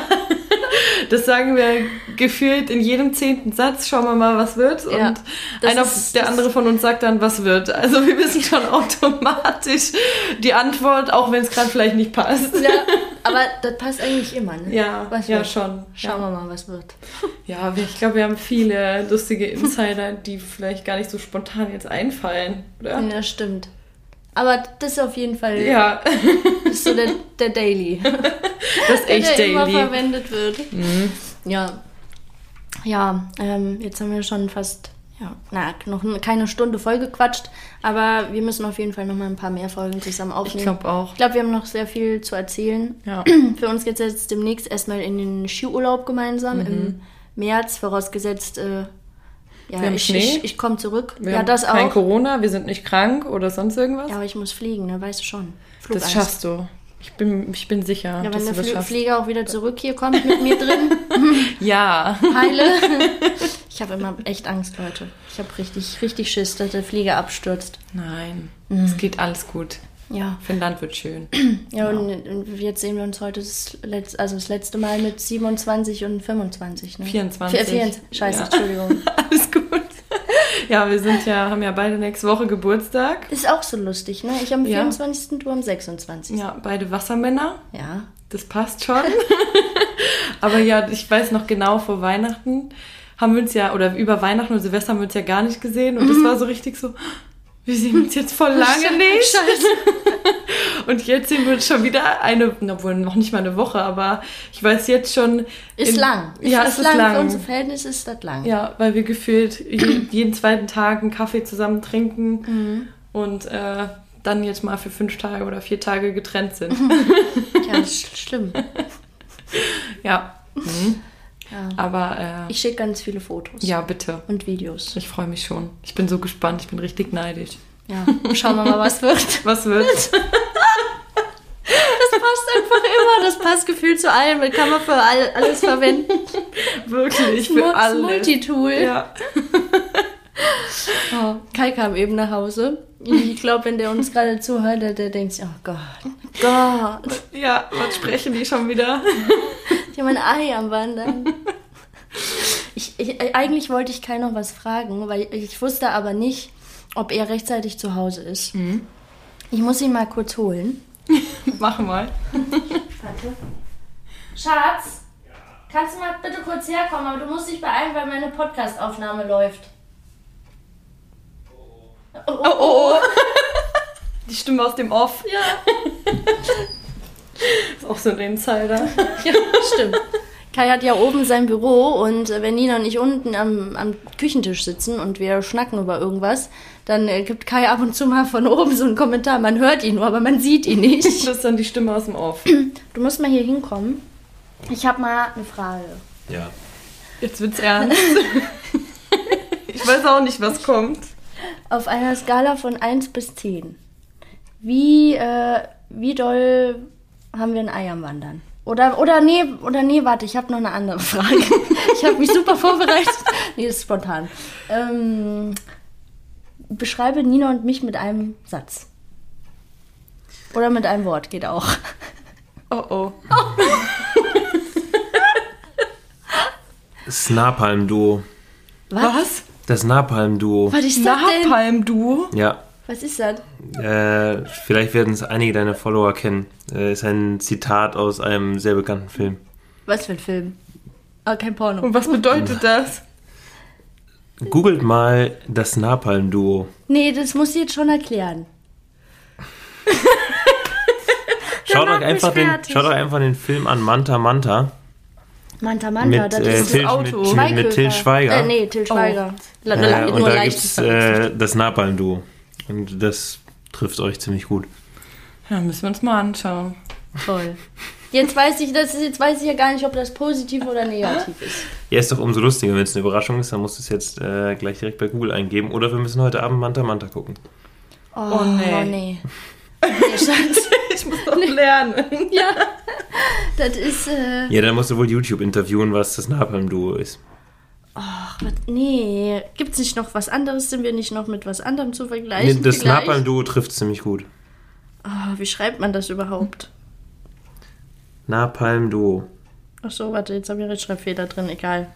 Das sagen wir gefühlt in jedem zehnten Satz. Schauen wir mal, was wird. Ja, Und einer, ist- der andere von uns sagt dann, was wird. Also wir wissen schon automatisch die Antwort, auch wenn es gerade vielleicht nicht passt. Ja, aber das passt eigentlich immer, ne? Ja, Was ja wird? schon. Schauen ja. wir mal, was wird. Ja, ich glaube, wir haben viele lustige Insider, die vielleicht gar nicht so spontan jetzt einfallen, oder? Ja, stimmt. Aber das ist auf jeden Fall Ja, das ist so der, der Daily. das ist echt der immer daily. Mhm. verwendet wird. Ja. Ja, ähm, jetzt haben wir schon fast, ja, na, noch keine Stunde voll gequatscht, aber wir müssen auf jeden Fall noch mal ein paar mehr Folgen zusammen Ich aufnehmen. glaube auch. Ich glaube, wir haben noch sehr viel zu erzählen. Ja. Für uns geht es jetzt demnächst erstmal in den Skiurlaub gemeinsam im März, vorausgesetzt, äh, ja, haben ich, Schnee. ich, ich komme zurück. Wir ja, haben das kein auch. Corona, wir sind nicht krank oder sonst irgendwas. Ja, aber ich muss fliegen, ne? weißt du schon. das Flugangst. schaffst du. Ich bin, ich bin sicher, Ja, wenn der das Fl schaffst. Flieger auch wieder zurück hier kommt mit mir drin, Ja. heile. Ich habe immer echt Angst, Leute. Ich habe richtig, richtig Schiss, dass der Flieger abstürzt. Nein, Mhm. es geht alles gut. Ja, Finnland wird schön. ja und, und jetzt sehen wir uns heute das, Letz-, also das letzte Mal mit 27 und 25. Ne? 24. Vier- 24. Scheiße, Ja. Entschuldigung. Alles gut. Ja, wir sind ja, haben ja beide nächste Woche Geburtstag. Ist auch so lustig, ne? Ich am Ja. 24. du am 26. Ja, beide Wassermänner. Ja. Das passt schon. Aber ja, ich weiß noch genau, vor Weihnachten haben wir uns ja, oder über Weihnachten und Silvester haben wir uns ja gar nicht gesehen. Und das war so richtig so, wir sehen uns jetzt voll lange nicht. Scheiße. Und jetzt sehen wir uns schon wieder eine, obwohl noch nicht mal eine Woche, aber ich weiß jetzt schon. Ist in- lang. Ja, ist es ist lang. Für unsere Verhältnisse ist das lang. Ja, weil wir gefühlt je, jeden zweiten Tag einen Kaffee zusammen trinken Mhm. und äh, dann jetzt mal für fünf Tage oder vier Tage getrennt sind. Ja, das ist schlimm. ja. Mhm. Ja. Aber äh, Ich schicke ganz viele Fotos. ja, bitte. Und Videos. Ich freue mich schon. Ich bin so gespannt. Ich bin richtig neidisch. Ja. Schauen wir mal, was wird. Was wird? Das passt einfach immer. Das passt gefühlt zu allem. Das kann man für all, alles verwenden. Wirklich für alles. Multitool. Ja. Oh, Kai kam eben nach Hause. Ich glaube, wenn der uns gerade zuhört, der, denkt sich, oh Gott, Gott, ja, was sprechen die schon wieder? ich habe ein Ei am Wandern. Ich, ich, eigentlich wollte ich Kai noch was fragen, weil ich wusste aber nicht, ob er rechtzeitig zu Hause ist. Ich muss ihn mal kurz holen. Mach mal. Warte. Schatz, kannst du mal bitte kurz herkommen, aber du musst dich beeilen, weil meine Podcast-Aufnahme läuft. Oh, Oh, oh, oh. Die Stimme aus dem Off. Ja. Ist auch so ein Insider. Ja, stimmt. Kai hat ja oben sein Büro und äh, wenn Nina und ich unten am, am Küchentisch sitzen und wir schnacken über irgendwas, dann äh, gibt Kai ab und zu mal von oben so einen Kommentar. Man hört ihn nur, aber man sieht ihn nicht. Das ist dann die Stimme aus dem Off. Du musst mal hier hinkommen. Ich habe mal eine Frage. Ja. Jetzt wird's ernst. Ich weiß auch nicht, was kommt. Auf einer Skala von 1 bis 10. Wie, äh, wie doll haben wir ein Ei am Wandern? Oder, oder nee, oder nee, warte, ich habe noch eine andere Frage. Ich habe mich super vorbereitet. Nee, das ist spontan. Ähm, beschreibe Nina und mich mit einem Satz. Oder mit einem Wort, geht auch. Oh oh. Das Napalm-Duo. Was? Das Napalm-Duo. Was ist das denn? Napalm-Duo? Ja. Was ist das? Äh, vielleicht werden es einige deiner Follower kennen. Äh, ist ein Zitat aus einem sehr bekannten Film. Was für ein Film? Ah, kein Porno. Und was bedeutet das? Googelt mal das Napalm-Duo. Nee, das muss ich jetzt schon erklären. Schaut euch, einfach den, schaut euch einfach den Film an Manta Manta. Manta Manta, Mit, das äh, ist Til, Auto. mit, mit Til Schweiger. Äh, nee, Til Schweiger. La- Äh, la- und nur da gibt's verwechselt. äh, das Napalm-Duo. Und das trifft euch ziemlich gut. Ja, müssen wir uns mal anschauen. Toll. Jetzt weiß ich, das ist, jetzt weiß ich ja gar nicht, ob das positiv oder negativ ist. Ja, ist doch umso lustiger, wenn es eine Überraschung ist, dann musst du es jetzt äh, gleich direkt bei Google eingeben. Oder wir müssen heute Abend Manta Manta gucken. Oh, Oh, nee. Oh, nee. Nee, Schatz. Ich muss noch lernen. ja. Das ist, äh, Ja, dann musst du wohl YouTube interviewen, was das Napalm-Duo ist. ach, was, nee. Gibt's nicht noch was anderes? Sind wir nicht noch mit was anderem zu Nee, vergleichen? das vielleicht? Napalm-Duo trifft ziemlich gut. Oh, wie schreibt man das überhaupt? Napalm-Duo. Ach so, warte, jetzt habe ich einen Rechtschreibfehler drin, egal.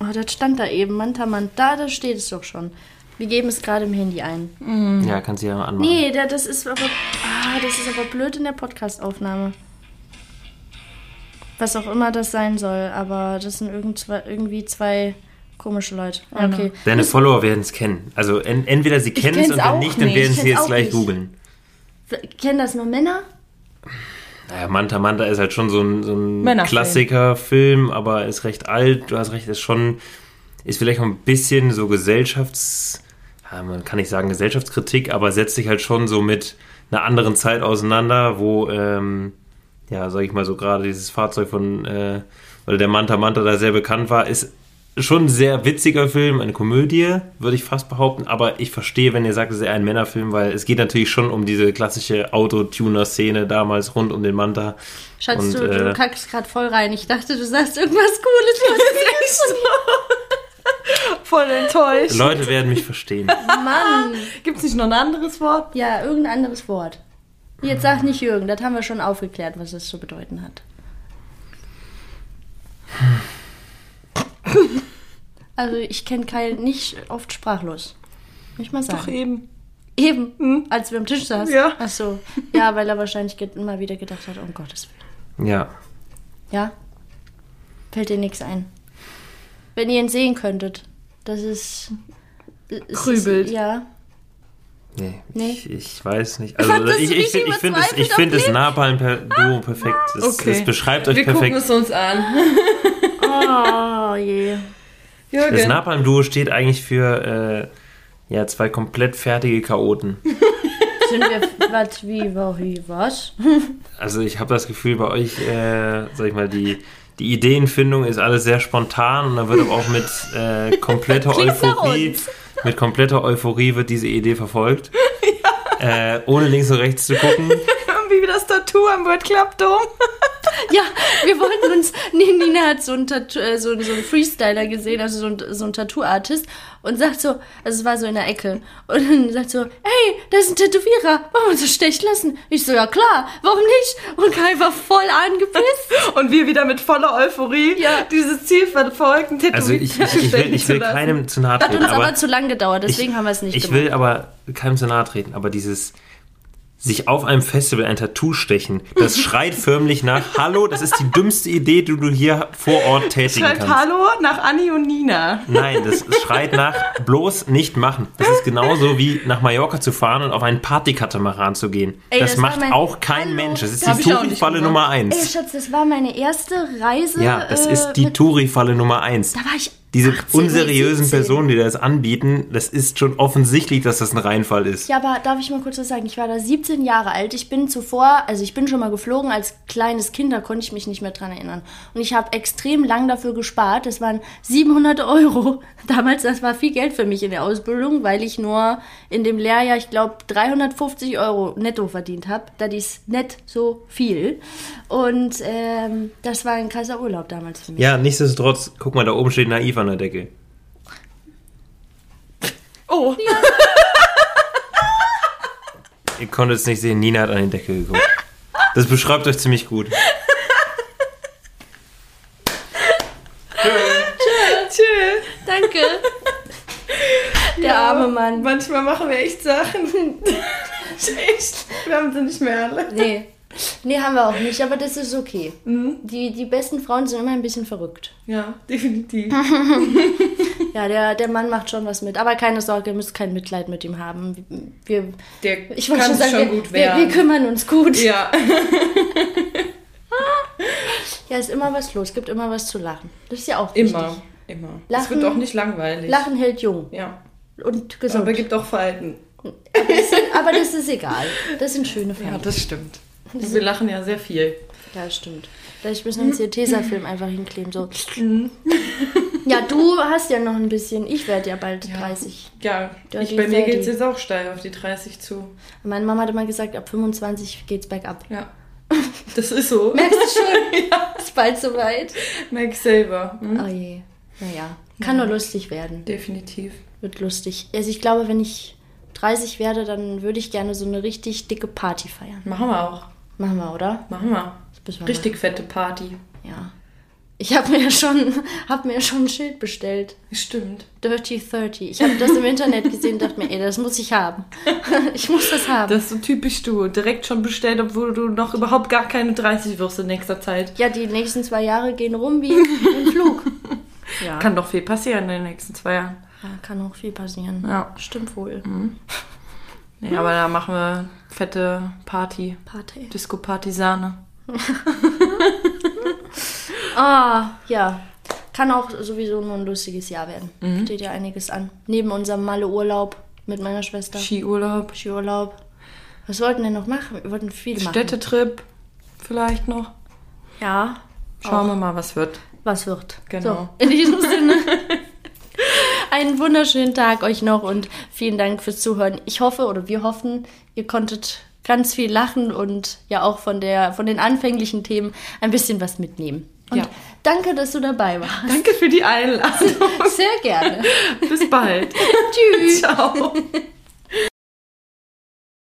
Oh, das stand da eben, Manta Manta, da steht es doch schon. Wir geben es gerade im Handy ein. Ja, kannst du ja mal anmachen. Nee, da, das ist aber. Ah, das ist aber blöd in der Podcastaufnahme. Was auch immer das sein soll, aber das sind irgend- irgendwie zwei komische Leute. Ja, okay. Deine Follower werden es kennen. Also en entweder sie kennen es und wenn nicht, dann werden sie jetzt auch gleich nicht. googeln. Kennen das nur Männer? Naja, Manta Manta ist halt schon so ein, so ein. Klassikerfilm, aber ist recht alt. Du hast recht, ist schon, ist vielleicht auch ein bisschen so Gesellschafts, ja, man kann nicht sagen Gesellschaftskritik, aber setzt sich halt schon so mit einer anderen Zeit auseinander, wo, ähm, ja, sag ich mal so gerade dieses Fahrzeug von, äh, oder der Manta Manta da sehr bekannt war, ist schon ein sehr witziger Film, eine Komödie, würde ich fast behaupten, aber ich verstehe, wenn ihr sagt, es ist eher ein Männerfilm, weil es geht natürlich schon um diese klassische Autotuner-Szene damals rund um den Manta. Schatz, Und, du, du äh, kackst gerade voll rein. Ich dachte, du sagst irgendwas Cooles. Was Voll enttäuscht. Leute werden mich verstehen. Mann. Gibt es nicht noch ein anderes Wort? Ja, irgendein anderes Wort. Jetzt sag nicht Jürgen, das haben wir schon aufgeklärt, was das zu bedeuten hat. Also ich kenne Kai nicht oft sprachlos. Ich mal sagen. Doch eben. Eben, als wir am Tisch saßen. Ja. Ach so. Ja, weil er wahrscheinlich immer wieder gedacht hat, um Gottes Willen. Ja. Ja? Fällt dir nichts ein. Wenn ihr ihn sehen könntet, das ist... es Krübelt. Ist, ja. Nee, Nee. Ich, ich weiß nicht. Also ich, ich, ich finde es, ich find am das Napalm-Duo perfekt. Das, Okay. das beschreibt euch Wir gucken perfekt. es uns an. Oh je. Das Jürgen. Napalm-Duo steht eigentlich für äh, ja, zwei komplett fertige Chaoten. Sind wir... was, wie, wo, wie, was? Also ich habe das Gefühl, bei euch, äh, sag ich mal, die, die Ideenfindung ist alles sehr spontan und da wird aber auch mit äh, kompletter Euphorie, mit kompletter Euphorie wird diese Idee verfolgt. Äh, ohne links und rechts zu gucken. Wie das Tattoo am World Club Dome. Ja, wir wollten uns. Nee, Nina hat so einen, Tattoo, äh, so, so einen Freestyler gesehen, also so ein, so ein Tattoo-Artist, und sagt so, also es war so in der Ecke, und dann sagt so, hey, da ist ein Tätowierer, wollen wir uns das stechen lassen? Ich so, ja klar, warum nicht? Und Kai war voll angepisst. Und wir wieder mit voller Euphorie Ja. dieses Ziel verfolgen, Tätowier Also ich, ich, ich will, ich will keinem zu nahe Hat treten. uns aber, aber zu lang gedauert, deswegen ich, haben wir es nicht Ich gemacht. will aber keinem zu nahe treten, aber dieses sich auf einem Festival ein Tattoo stechen, das schreit förmlich nach Hallo, das ist die dümmste Idee, die du hier vor Ort tätigen Schreibt kannst. Hallo nach Anni und Nina. Nein, das schreit nach bloß nicht machen. Das ist genauso wie nach Mallorca zu fahren und auf einen Partykatamaran zu gehen. Ey, das, das macht mein- auch kein Hallo, Mensch. Das ist die Touri-Falle. Nummer Ey, eins. Schatz, das war meine erste Reise. Ja, das äh, ist die mit- Touri-Falle Nummer eins. Da war ich Diese 18, nee, unseriösen 17. Personen, die das anbieten, das ist schon offensichtlich, dass das ein Reinfall ist. Ja, aber darf ich mal kurz was sagen? Ich war da 17 Jahre alt. Ich bin zuvor, also ich bin schon mal geflogen. Als kleines Kind, da konnte ich mich nicht mehr dran erinnern. Und ich habe extrem lang dafür gespart. Das waren 700 Euro. Damals, das war viel Geld für mich in der Ausbildung, weil ich nur in dem Lehrjahr, ich glaube, 350 Euro netto verdient habe. Das ist nicht so viel. Und ähm, das war ein krasser Urlaub damals für mich. Ja, nichtsdestotrotz, guck mal, da oben steht naiv an der Decke. Oh, Ihr konntet es nicht sehen, Nina hat an die Decke geguckt. Das beschreibt euch ziemlich gut. tschüss. Danke. Der arme Mann. Manchmal machen wir echt Sachen. echt. Wir haben sie nicht mehr alle. Nee. Nee, haben wir auch nicht, aber das ist okay. Die, die besten Frauen sind immer ein bisschen verrückt. Ja, definitiv. Ja, der, der Mann macht schon was mit. Aber keine Sorge, ihr müsst kein Mitleid mit ihm haben. Wir, Der ich kann schon sagen, schon wir, gut wir, wir werden. kümmern uns gut. Ja. ja, ist immer was los, gibt immer was zu lachen. Das ist ja auch wichtig. immer. Immer. Es wird auch nicht langweilig. Lachen hält jung Ja. und gesund. Aber gibt auch Falten. Aber das ist egal. Das sind schöne Ja, Falten. das stimmt. Und wir lachen ja sehr viel. Ja, stimmt. Vielleicht müssen wir uns hier Tesafilm einfach hinkleben. So. Ja, du hast ja noch ein bisschen. Ich werde ja bald 30. Ja, Ja, ich, bei mir geht es jetzt auch steil auf die 30 zu. Meine Mama hat immer gesagt, ab 25 geht's bergab. Ja. Das ist so. Merkst du schon? Ist bald soweit. Merk selber. Hm? Oh je. Naja. Kann nur lustig werden. Definitiv. Wird lustig. Also ich glaube, wenn ich 30 werde, dann würde ich gerne so eine richtig dicke Party feiern. Machen wir auch. Machen wir, oder? Machen wir. Wir Richtig fette Party. machen. Ja. Ich habe mir schon, hab mir schon ein Schild bestellt. Stimmt. Dirty 30. Ich habe das im Internet gesehen und dachte mir, ey, das muss ich haben. Ich muss das haben. Das ist so typisch du. Direkt schon bestellt, obwohl du noch überhaupt gar keine 30 wirst in nächster Zeit. ja, die nächsten zwei Jahre gehen rum wie ein Flug. Ja. Kann doch viel passieren in den nächsten zwei Jahren. ja, kann auch viel passieren. Ja. Stimmt wohl. Nee, aber da machen wir fette Party. Party. Disco-Partisane. Ah, ja. Kann auch sowieso nur ein lustiges Jahr werden. Mhm. Steht ja einiges an. Neben unserem Malle-Urlaub mit meiner Schwester. Skiurlaub. Skiurlaub. Was wollten wir noch machen? Wir wollten viel machen. Städtetrip. Vielleicht noch. Ja. Schauen wir mal, was wird. Was wird. Genau. So, in diesem Sinne. Einen wunderschönen Tag euch noch und vielen Dank fürs Zuhören. Ich hoffe oder wir hoffen, ihr konntet ganz viel lachen und ja auch von, der, von den anfänglichen Themen ein bisschen was mitnehmen. Und Ja. danke, dass du dabei warst. Danke für die Einladung. Sehr gerne. Bis bald. Tschüss. Ciao.